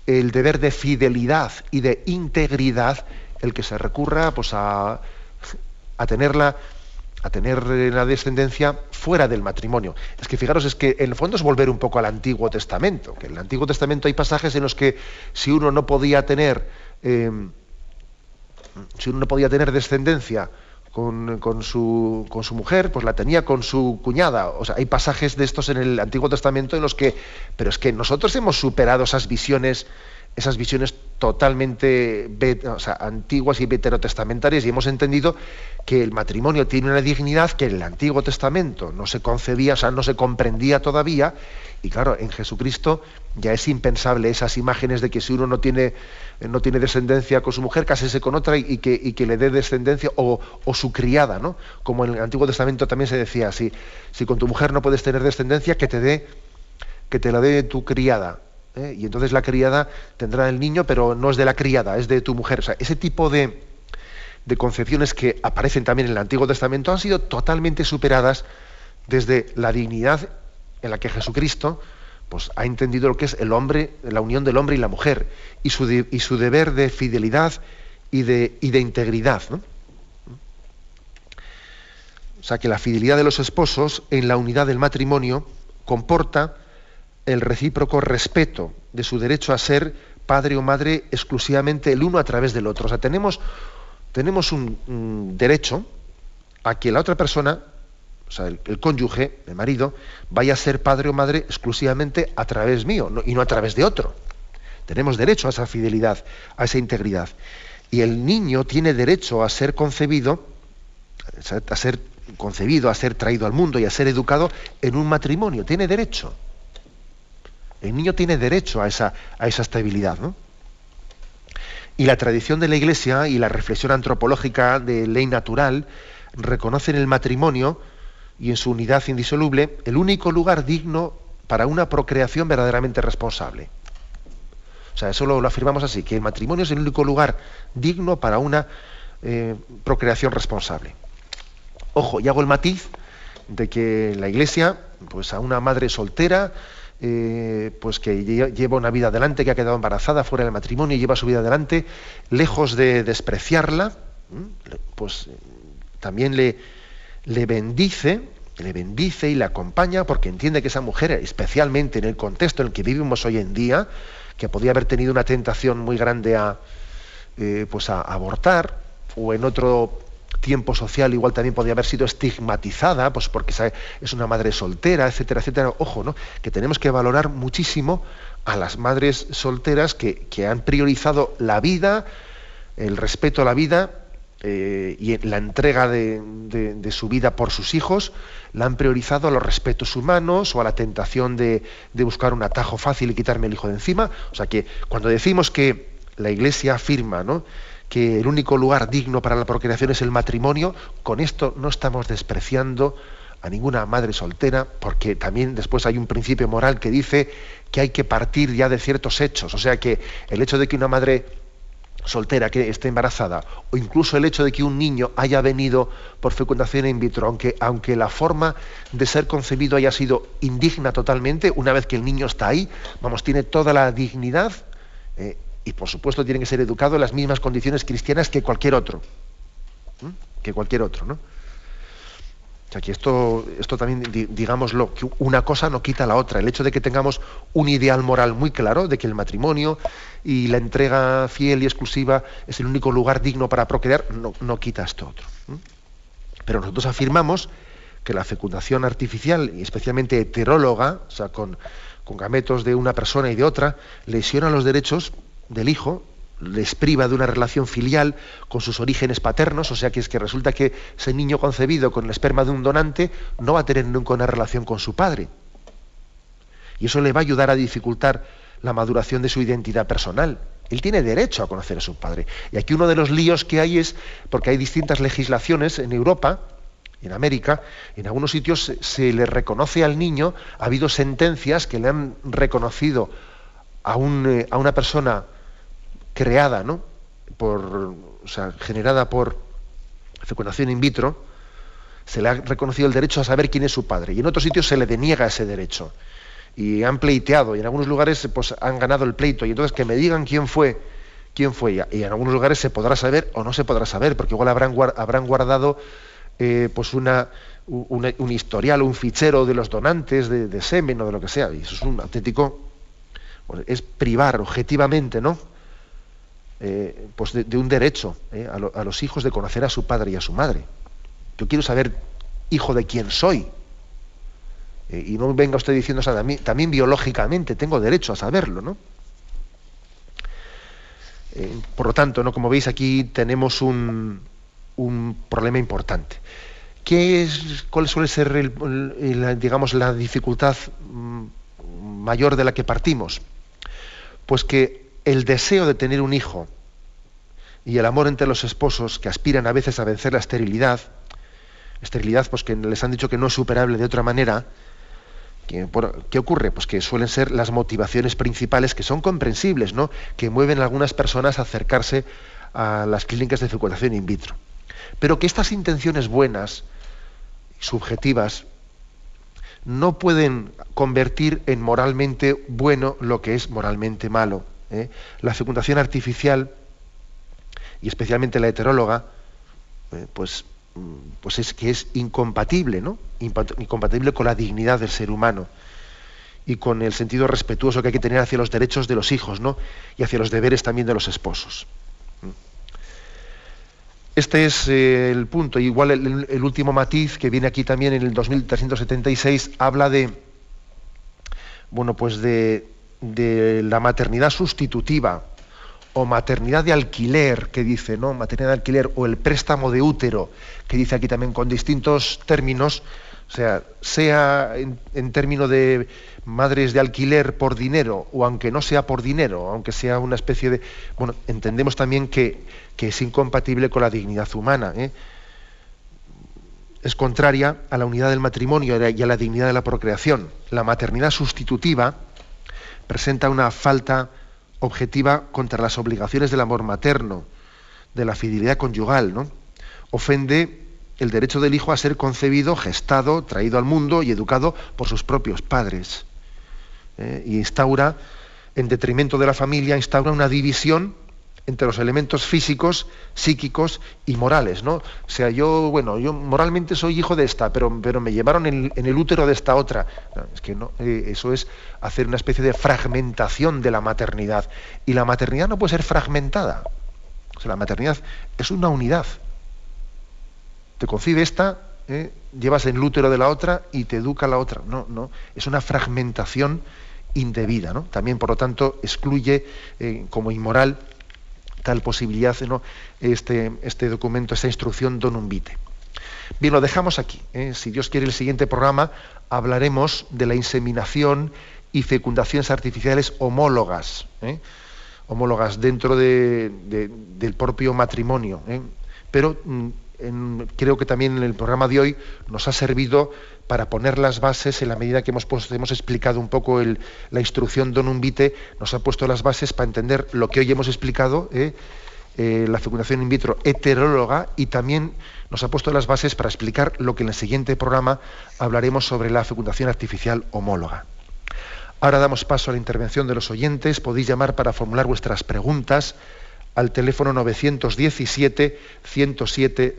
[SPEAKER 1] el deber de fidelidad y de integridad el que se recurra pues, a, tenerla a tener la descendencia fuera del matrimonio. Es que fijaros, es que en el fondo es volver un poco al Antiguo Testamento, que en el Antiguo Testamento hay pasajes en los que si uno no podía tener eh, si uno no podía tener descendencia con, su, con, su, mujer, pues la tenía con su cuñada. O sea, hay pasajes de estos en el Antiguo Testamento en los que, pero es que nosotros hemos superado esas visiones, esas visiones totalmente antiguas y veterotestamentarias y hemos entendido que el matrimonio tiene una dignidad que en el Antiguo Testamento no se concebía, o sea, no se comprendía todavía y claro, en Jesucristo ya es impensable esas imágenes de que si uno no tiene, no tiene descendencia con su mujer, cásese con otra y que, le dé descendencia o, su criada, ¿no? Como en el Antiguo Testamento también se decía, si, si con tu mujer no puedes tener descendencia, que te dé, que te la dé tu criada. ¿Eh? Y entonces la criada tendrá el niño, pero no es de la criada, es de tu mujer. O sea, ese tipo de, de concepciones que aparecen también en el Antiguo Testamento han sido totalmente superadas desde la dignidad en la que Jesucristo pues, ha entendido lo que es el hombre, la unión del hombre y la mujer, y su, y su deber de fidelidad y de, de integridad. O sea, que la fidelidad de los esposos en la unidad del matrimonio comporta el recíproco respeto de su derecho a ser padre o madre exclusivamente el uno a través del otro. O sea, tenemos, tenemos un derecho a que la otra persona o sea, el, cónyuge, el marido, vaya a ser padre o madre exclusivamente a través mío y no a través de otro. Tenemos derecho a esa fidelidad, a esa integridad. Y el niño tiene derecho a ser concebido, a ser concebido, a ser traído al mundo y a ser educado en un matrimonio. Tiene derecho. El niño tiene derecho a esa, a esa estabilidad. Y la tradición de la Iglesia y la reflexión antropológica de ley natural reconocen el matrimonio y en su unidad indisoluble el único lugar digno para una procreación verdaderamente responsable. O sea, eso lo, afirmamos así, que el matrimonio es el único lugar digno para una eh, procreación responsable. Ojo, y hago el matiz de que la Iglesia, pues a una madre soltera, eh, pues que lleva una vida adelante, que ha quedado embarazada fuera del matrimonio y lleva su vida adelante, lejos de despreciarla, pues también le, le bendice, le bendice y le acompaña porque entiende que esa mujer, especialmente en el contexto en el que vivimos hoy en día, que podía haber tenido una tentación muy grande a, eh, pues a abortar, o en otro tiempo social igual también podía haber sido estigmatizada, pues porque es una madre soltera, etcétera, etcétera. Ojo, ¿no? Que tenemos que valorar muchísimo a las madres solteras que, que han priorizado la vida, el respeto a la vida eh, y la entrega de, su vida por sus hijos la han priorizado a los respetos humanos o a la tentación de, buscar un atajo fácil y quitarme el hijo de encima. O sea que cuando decimos que la Iglesia afirma que el único lugar digno para la procreación es el matrimonio, con esto no estamos despreciando a ninguna madre soltera, porque también después hay un principio moral que dice que hay que partir ya de ciertos hechos. O sea que el hecho de que una madre soltera que esté embarazada, o incluso el hecho de que un niño haya venido por fecundación in vitro, aunque, aunque la forma de ser concebido haya sido indigna totalmente, una vez que el niño está ahí, vamos, tiene toda la dignidad eh, y por supuesto tiene que ser educado en las mismas condiciones cristianas que cualquier otro. Que cualquier otro, ¿no? sea que esto, esto también, digámoslo, que una cosa no quita la otra. El hecho de que tengamos un ideal moral muy claro, de que el matrimonio y la entrega fiel y exclusiva es el único lugar digno para procrear, no, no quita esto otro. Pero nosotros afirmamos que la fecundación artificial, y especialmente heteróloga, o sea, con, con gametos de una persona y de otra, lesiona los derechos del hijo les priva de una relación filial con sus orígenes paternos, o sea que es que resulta que ese niño concebido con el esperma de un donante no va a tener nunca una relación con su padre. Y eso le va a ayudar a dificultar la maduración de su identidad personal. Él tiene derecho a conocer a su padre. Y aquí uno de los líos que hay es, porque hay distintas legislaciones en Europa, en América, en algunos sitios se, le reconoce al niño, ha habido sentencias que le han reconocido a, un, eh, a una persona creada, ¿no? Por, o sea, generada por fecundación in vitro, se le ha reconocido el derecho a saber quién es su padre. Y en otros sitios se le deniega ese derecho. Y han pleiteado, y en algunos lugares pues, han ganado el pleito. Y entonces que me digan quién fue, quién fue. Y en algunos lugares se podrá saber o no se podrá saber, porque igual habrán, habrán guardado eh, pues una, un historial, un fichero de los donantes de, semen o de lo que sea. Y eso es un auténtico. Pues, es privar objetivamente, ¿no? Eh, pues de, un derecho eh, a, los hijos de conocer a su padre y a su madre. Yo quiero saber, hijo de quién soy. Eh, y no venga usted diciendo, también, biológicamente tengo derecho a saberlo, ¿no? Por lo tanto, ¿no? como veis aquí tenemos un, un problema importante. ¿Qué es, ¿Cuál suele ser digamos, la dificultad mm, mayor de la que partimos? Pues que el deseo de tener un hijo y el amor entre los esposos que aspiran a veces a vencer la esterilidad, esterilidad pues que les han dicho que no es superable de otra manera, ¿Qué, ocurre? Pues que suelen ser las motivaciones principales que son comprensibles, ¿no? Que mueven a algunas personas a acercarse a las clínicas de fecundación in vitro. Pero que estas intenciones buenas, subjetivas, no pueden convertir en moralmente bueno lo que es moralmente malo. ¿Eh? La fecundación artificial, y especialmente la heteróloga, eh, pues pues es que es incompatible, ¿no? Incompatible con la dignidad del ser humano y con el sentido respetuoso que hay que tener hacia los derechos de los hijos, ¿no? Y hacia los deberes también de los esposos. Este es eh, el punto. Igual el, último matiz que viene aquí también en el 2376 habla de, bueno, pues de, de la maternidad sustitutiva o maternidad de alquiler, que dice, ¿no? Maternidad de alquiler, o el préstamo de útero, que dice aquí también con distintos términos, o sea, sea en, en términos de madres de alquiler por dinero, o aunque no sea por dinero, aunque sea una especie de. Bueno, entendemos también que, que es incompatible con la dignidad humana. ¿eh? Es contraria a la unidad del matrimonio y a la dignidad de la procreación. La maternidad sustitutiva presenta una falta objetiva contra las obligaciones del amor materno, de la fidelidad conyugal, ¿no? Ofende el derecho del hijo a ser concebido, gestado, traído al mundo y educado por sus propios padres. ¿eh? y instaura, en detrimento de la familia, instaura una división entre los elementos físicos, psíquicos y morales, ¿no? O sea, yo, bueno, yo moralmente soy hijo de esta, pero, pero me llevaron en, el útero de esta otra. es que no, eh, eso es hacer una especie de fragmentación de la maternidad. Y la maternidad no puede ser fragmentada. O sea, la maternidad es una unidad. Te concibe esta, ¿eh? llevas en el útero de la otra y te educa la otra. No, no, es una fragmentación indebida, ¿no? También, por lo tanto, excluye eh, como inmoral tal posibilidad, este, este documento, esta instrucción donum vitae. Bien, lo dejamos aquí. ¿eh? Si Dios quiere, el siguiente programa hablaremos de la inseminación y fecundaciones artificiales homólogas, ¿eh? homólogas dentro de, del propio matrimonio. ¿eh? Pero mm, creo que también en el programa de hoy nos ha servido para poner las bases en la medida que hemos, explicado un poco la instrucción Donum Vitae, nos ha puesto las bases para entender lo que hoy hemos explicado, ¿eh? Eh, la fecundación in vitro heteróloga, y también nos ha puesto las bases para explicar lo que en el siguiente programa hablaremos sobre la fecundación artificial homóloga. Ahora damos paso a la intervención de los oyentes. Podéis llamar para formular vuestras preguntas al teléfono 917 107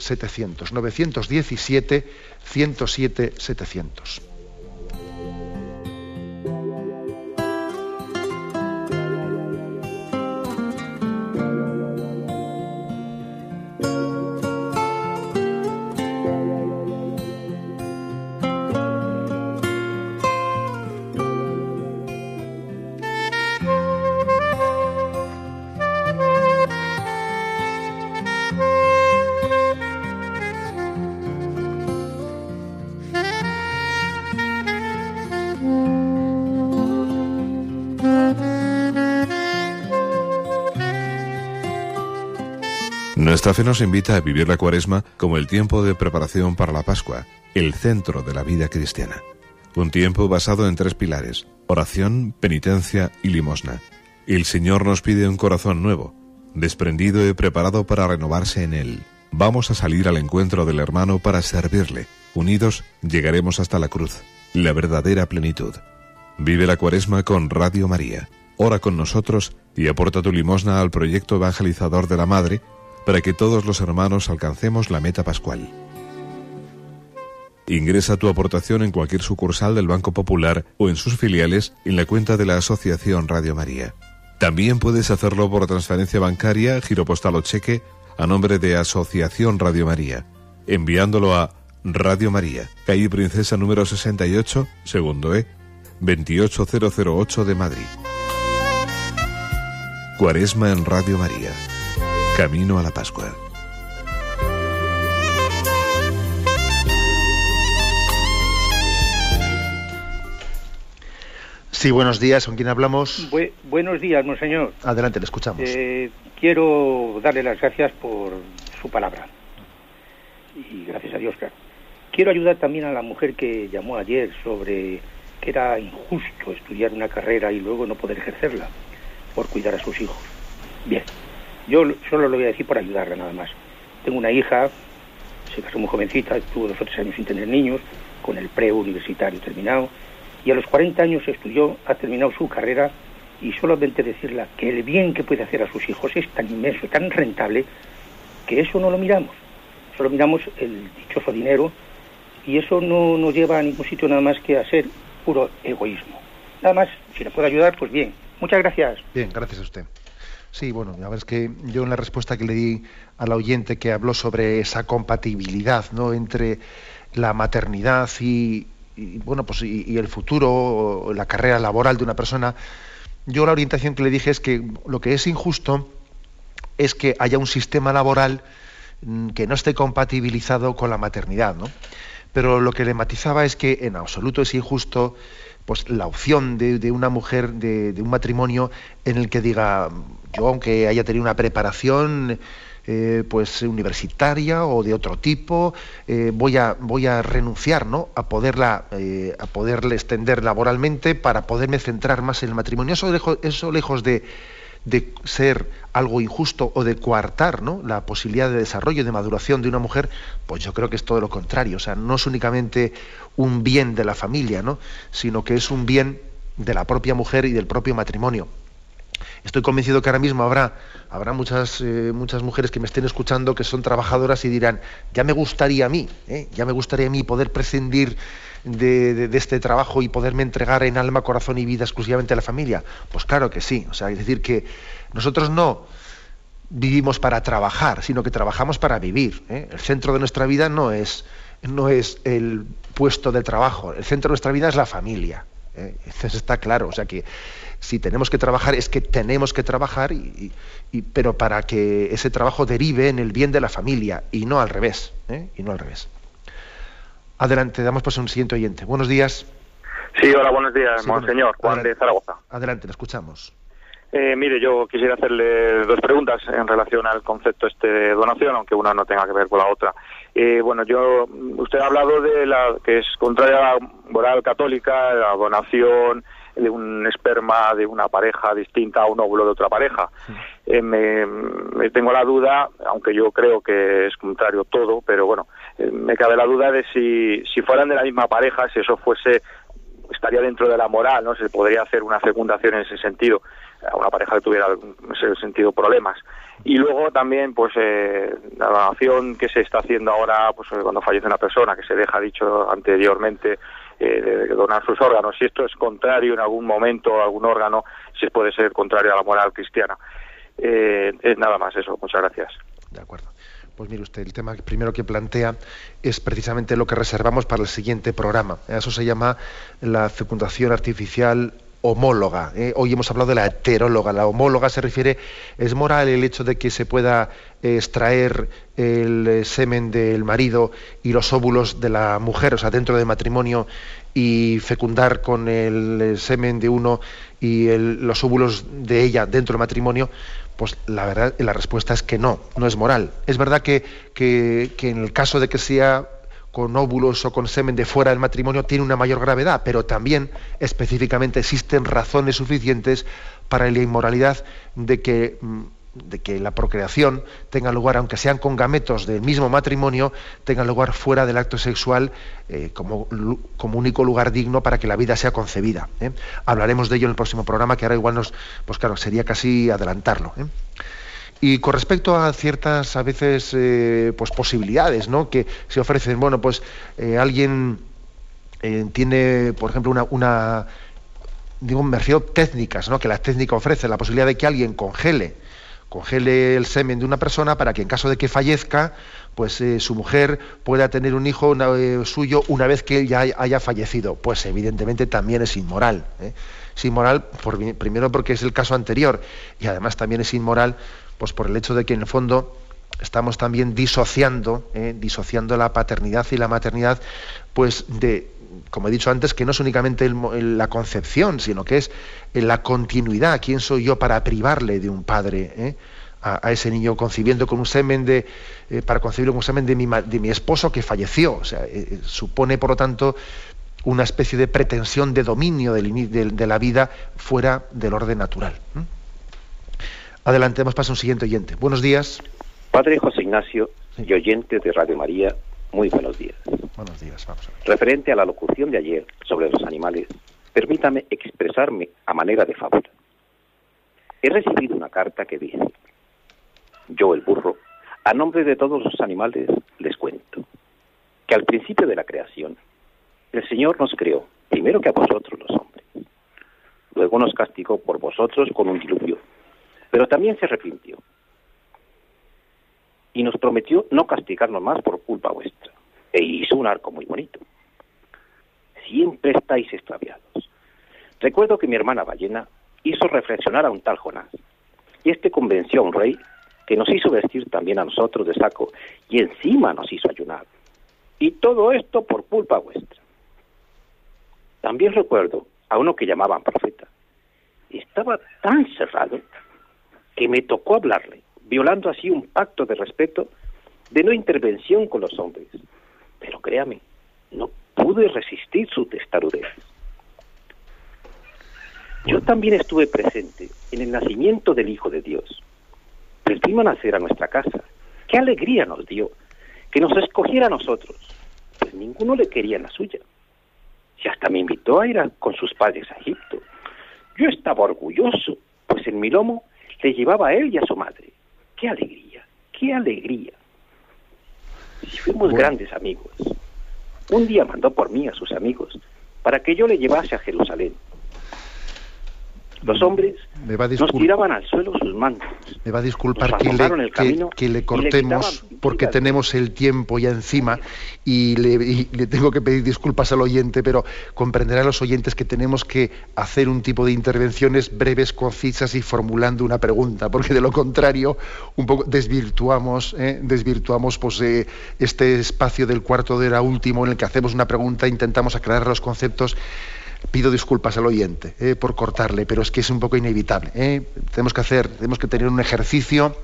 [SPEAKER 2] Nuestra fe nos invita a vivir la cuaresma como el tiempo de preparación para la Pascua, el centro de la vida cristiana. Un tiempo basado en tres pilares, oración, penitencia y limosna. El Señor nos pide un corazón nuevo, desprendido y preparado para renovarse en Él. Vamos a salir al encuentro del hermano para servirle. Unidos llegaremos hasta la cruz, la verdadera plenitud. Vive la cuaresma con Radio María. Ora con nosotros y aporta tu limosna al proyecto evangelizador de la Madre para que todos los hermanos alcancemos la meta pascual. Ingresa tu aportación en cualquier sucursal del Banco Popular o en sus filiales en la cuenta de la Asociación Radio María. También puedes hacerlo por transferencia bancaria, giro postal o cheque a nombre de Asociación Radio María, enviándolo a Radio María, calle Princesa número 68, segundo E, 28008 de Madrid. Cuaresma en Radio María. Camino a la Pascua.
[SPEAKER 1] Sí, buenos días. ¿Con quién hablamos?
[SPEAKER 3] buenos días, monseñor.
[SPEAKER 1] Adelante, le escuchamos.
[SPEAKER 3] Eh, quiero darle las gracias por su palabra. Y gracias a Dios, claro. Quiero ayudar también a la mujer que llamó ayer sobre que era injusto estudiar una carrera y luego no poder ejercerla por cuidar a sus hijos. Bien, yo solo lo voy a decir por ayudarla nada más. Tengo una hija, se casó muy jovencita, estuvo dos o tres años sin tener niños, con el pre-universitario terminado, y a los 40 años estudió, ha terminado su carrera, y solamente decirle que el bien que puede hacer a sus hijos es tan inmenso tan rentable que eso no lo miramos. Solo miramos el dichoso dinero y eso no nos lleva a ningún sitio nada más que a ser puro egoísmo. Nada más, si le puedo ayudar, pues bien. Muchas gracias.
[SPEAKER 1] Bien, gracias a usted. Sí, bueno, la verdad es que yo en la respuesta que le di al oyente que habló sobre esa compatibilidad ¿no? entre la maternidad y, bueno, pues y, el futuro, la carrera laboral de una persona, yo la orientación que le dije es que lo que es injusto es que haya un sistema laboral mm, que no esté compatibilizado con la maternidad, ¿no? pero lo que le matizaba es que en absoluto es injusto pues la opción de, una mujer, de, un matrimonio en el que diga, yo aunque haya tenido una preparación eh, pues universitaria o de otro tipo, eh, voy, a, voy a renunciar ¿no? a, poderla, eh, a poderle extender laboralmente para poderme centrar más en el matrimonio. Eso eso lejos de, de ser algo injusto o de coartar ¿no? la posibilidad de desarrollo y de maduración de una mujer, pues yo creo que es todo lo contrario. O sea, no es únicamente un bien de la familia, ¿no? sino que es un bien de la propia mujer y del propio matrimonio. Estoy convencido que ahora mismo habrá, habrá muchas, eh, muchas mujeres que me estén escuchando que son trabajadoras y dirán, ya me gustaría a mí, ¿eh? ya me gustaría a mí poder prescindir de, este trabajo y poderme entregar en alma, corazón y vida exclusivamente a la familia? Pues claro que sí. O sea, es decir, que nosotros no vivimos para trabajar, sino que trabajamos para vivir. ¿eh? El centro de nuestra vida no es, no es el puesto de trabajo, el centro de nuestra vida es la familia. Eso está claro. O sea que si tenemos que trabajar es que tenemos que trabajar, y, pero para que ese trabajo derive en el bien de la familia y no al revés. ¿eh? Y no al revés. Adelante, damos paso a un siguiente oyente. Buenos días.
[SPEAKER 4] Sí, hola, buenos días, monseñor, Juan de Zaragoza.
[SPEAKER 1] Adelante, le escuchamos.
[SPEAKER 4] Eh, mire, yo quisiera hacerle dos preguntas en relación al concepto este de donación, aunque una no tenga que ver con la otra. Eh, bueno, yo, usted ha hablado de la que es contraria a la moral católica, la donación de un esperma de una pareja distinta a un óvulo de otra pareja. Eh, me, tengo la duda, aunque yo creo que es contrario todo, pero bueno, eh, me cabe la duda de si, si fueran de la misma pareja, si eso fuese estaría dentro de la moral, ¿no? Se podría hacer una fecundación en ese sentido a una pareja que tuviera en ese sentido problemas. Y luego también, pues, eh, la donación que se está haciendo ahora, pues, cuando fallece una persona, que se deja dicho anteriormente, eh, de donar sus órganos. Si esto es contrario en algún momento a algún órgano, si puede ser contrario a la moral cristiana. Eh, es nada más eso. Muchas gracias.
[SPEAKER 1] De acuerdo. Pues mire usted, el tema primero que plantea es precisamente lo que reservamos para el siguiente programa. Eso se llama la fecundación artificial homóloga. ¿eh? Hoy hemos hablado de la heteróloga. La homóloga se refiere, es moral el hecho de que se pueda eh, extraer el eh, semen del marido y los óvulos de la mujer, o sea, dentro del matrimonio, y fecundar con el semen de uno y los óvulos de ella dentro del matrimonio. Pues la verdad, la respuesta es que no, no es moral. Es verdad que, que en el caso de que sea con óvulos o con semen de fuera del matrimonio tiene una mayor gravedad, pero también específicamente existen razones suficientes para la inmoralidad de que, mm, la procreación tenga lugar, aunque sean con gametos del mismo matrimonio, tenga lugar fuera del acto sexual eh, como, como, único lugar digno para que la vida sea concebida. ¿eh? Hablaremos de ello en el próximo programa, que ahora igual nos, pues claro, sería casi adelantarlo. ¿eh? Y con respecto a ciertas, a veces, eh, pues posibilidades, ¿no? Que se ofrecen, bueno, pues eh, alguien eh, tiene, por ejemplo, una, una digo, me técnicas, ¿no? Que la técnica ofrece la posibilidad de que alguien congele, congele el semen de una persona para que en caso de que fallezca, pues su mujer pueda tener un hijo suyo una vez que él ya haya fallecido. Pues evidentemente también es inmoral. Es inmoral primero porque es el caso anterior y además también es inmoral pues por el hecho de que en el fondo estamos también disociando, eh, disociando la paternidad y la maternidad, pues de, como he dicho antes, que no es únicamente la concepción, sino que es la continuidad. ¿Quién soy yo para privarle de un padre? Eh? A, ese niño concibiendo con un semen de eh, para concebirlo con un semen de mi, de mi esposo que falleció o sea supone por lo tanto una especie de pretensión de dominio de, la vida fuera del orden natural. Adelante, hemos pasado a un siguiente oyente. Buenos días.
[SPEAKER 5] Padre José Ignacio y oyente de Radio María, muy buenos días.
[SPEAKER 1] Buenos días, vamos a ver.
[SPEAKER 5] Referente a la locución de ayer sobre los animales, permítame expresarme a manera de favor. He recibido una carta que dice, yo el burro, a nombre de todos los animales les cuento, que al principio de la creación el Señor nos creó, primero que a vosotros los hombres. Luego nos castigó por vosotros con un diluvio, pero también se arrepintió. Y nos prometió no castigarnos más por culpa vuestra. E hizo un arco muy bonito. Siempre estáis extraviados. Recuerdo que mi hermana ballena hizo reflexionar a un tal Jonás. Y este convenció a un rey que nos hizo vestir también a nosotros de saco y encima nos hizo ayunar. Y todo esto por culpa vuestra. También recuerdo a uno que llamaban profeta. Estaba tan cerrado que me tocó hablarle, violando así un pacto de respeto de no intervención con los hombres. Pero créame, no pude resistir su testarudez. Yo también estuve presente en el nacimiento del Hijo de Dios. Vino a nacer a nuestra casa. Qué alegría nos dio que nos escogiera a nosotros, pues ninguno le quería la suya y hasta me invitó a ir con sus padres a Egipto. Yo estaba orgulloso, pues en mi lomo le llevaba a él y a su madre. ¡Qué alegría! ¡Qué alegría! Y fuimos grandes amigos. Un día mandó por mí a sus amigos para que yo le llevase a Jerusalén los hombres nos tiraban al suelo sus mantos.
[SPEAKER 1] Me va a disculpar que le, que, le, cortemos porque tenemos el tiempo ya encima y le, tengo que pedir disculpas al oyente, pero comprenderán los oyentes que tenemos que hacer un tipo de intervenciones breves, concisas y formulando una pregunta, porque de lo contrario un poco desvirtuamos, ¿eh? desvirtuamos pues, eh, este espacio del cuarto de hora último en el que hacemos una pregunta, intentamos aclarar los conceptos pido disculpas al oyente eh, por cortarle, pero es que es un poco inevitable. Eh. Tenemos que hacer, tenemos que tener un ejercicio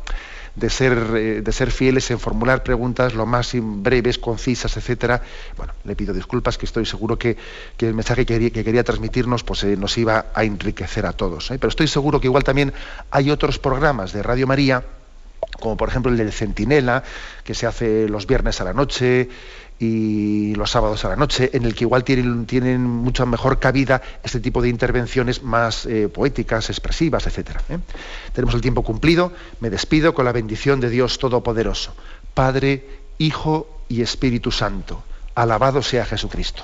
[SPEAKER 1] de ser, eh, de ser fieles en formular preguntas lo más breves, concisas, etcétera. Bueno, le pido disculpas, que estoy seguro que, el mensaje que quería, transmitirnos pues, nos iba a enriquecer a todos. Pero estoy seguro que igual también hay otros programas de Radio María, como por ejemplo el del Centinela, que se hace los viernes a la noche, y los sábados a la noche, en el que igual tienen, tienen mucha mejor cabida este tipo de intervenciones más eh, poéticas, expresivas, etc. ¿eh? Tenemos el tiempo cumplido, me despido con la bendición de Dios Todopoderoso, Padre, Hijo y Espíritu Santo. Alabado sea Jesucristo.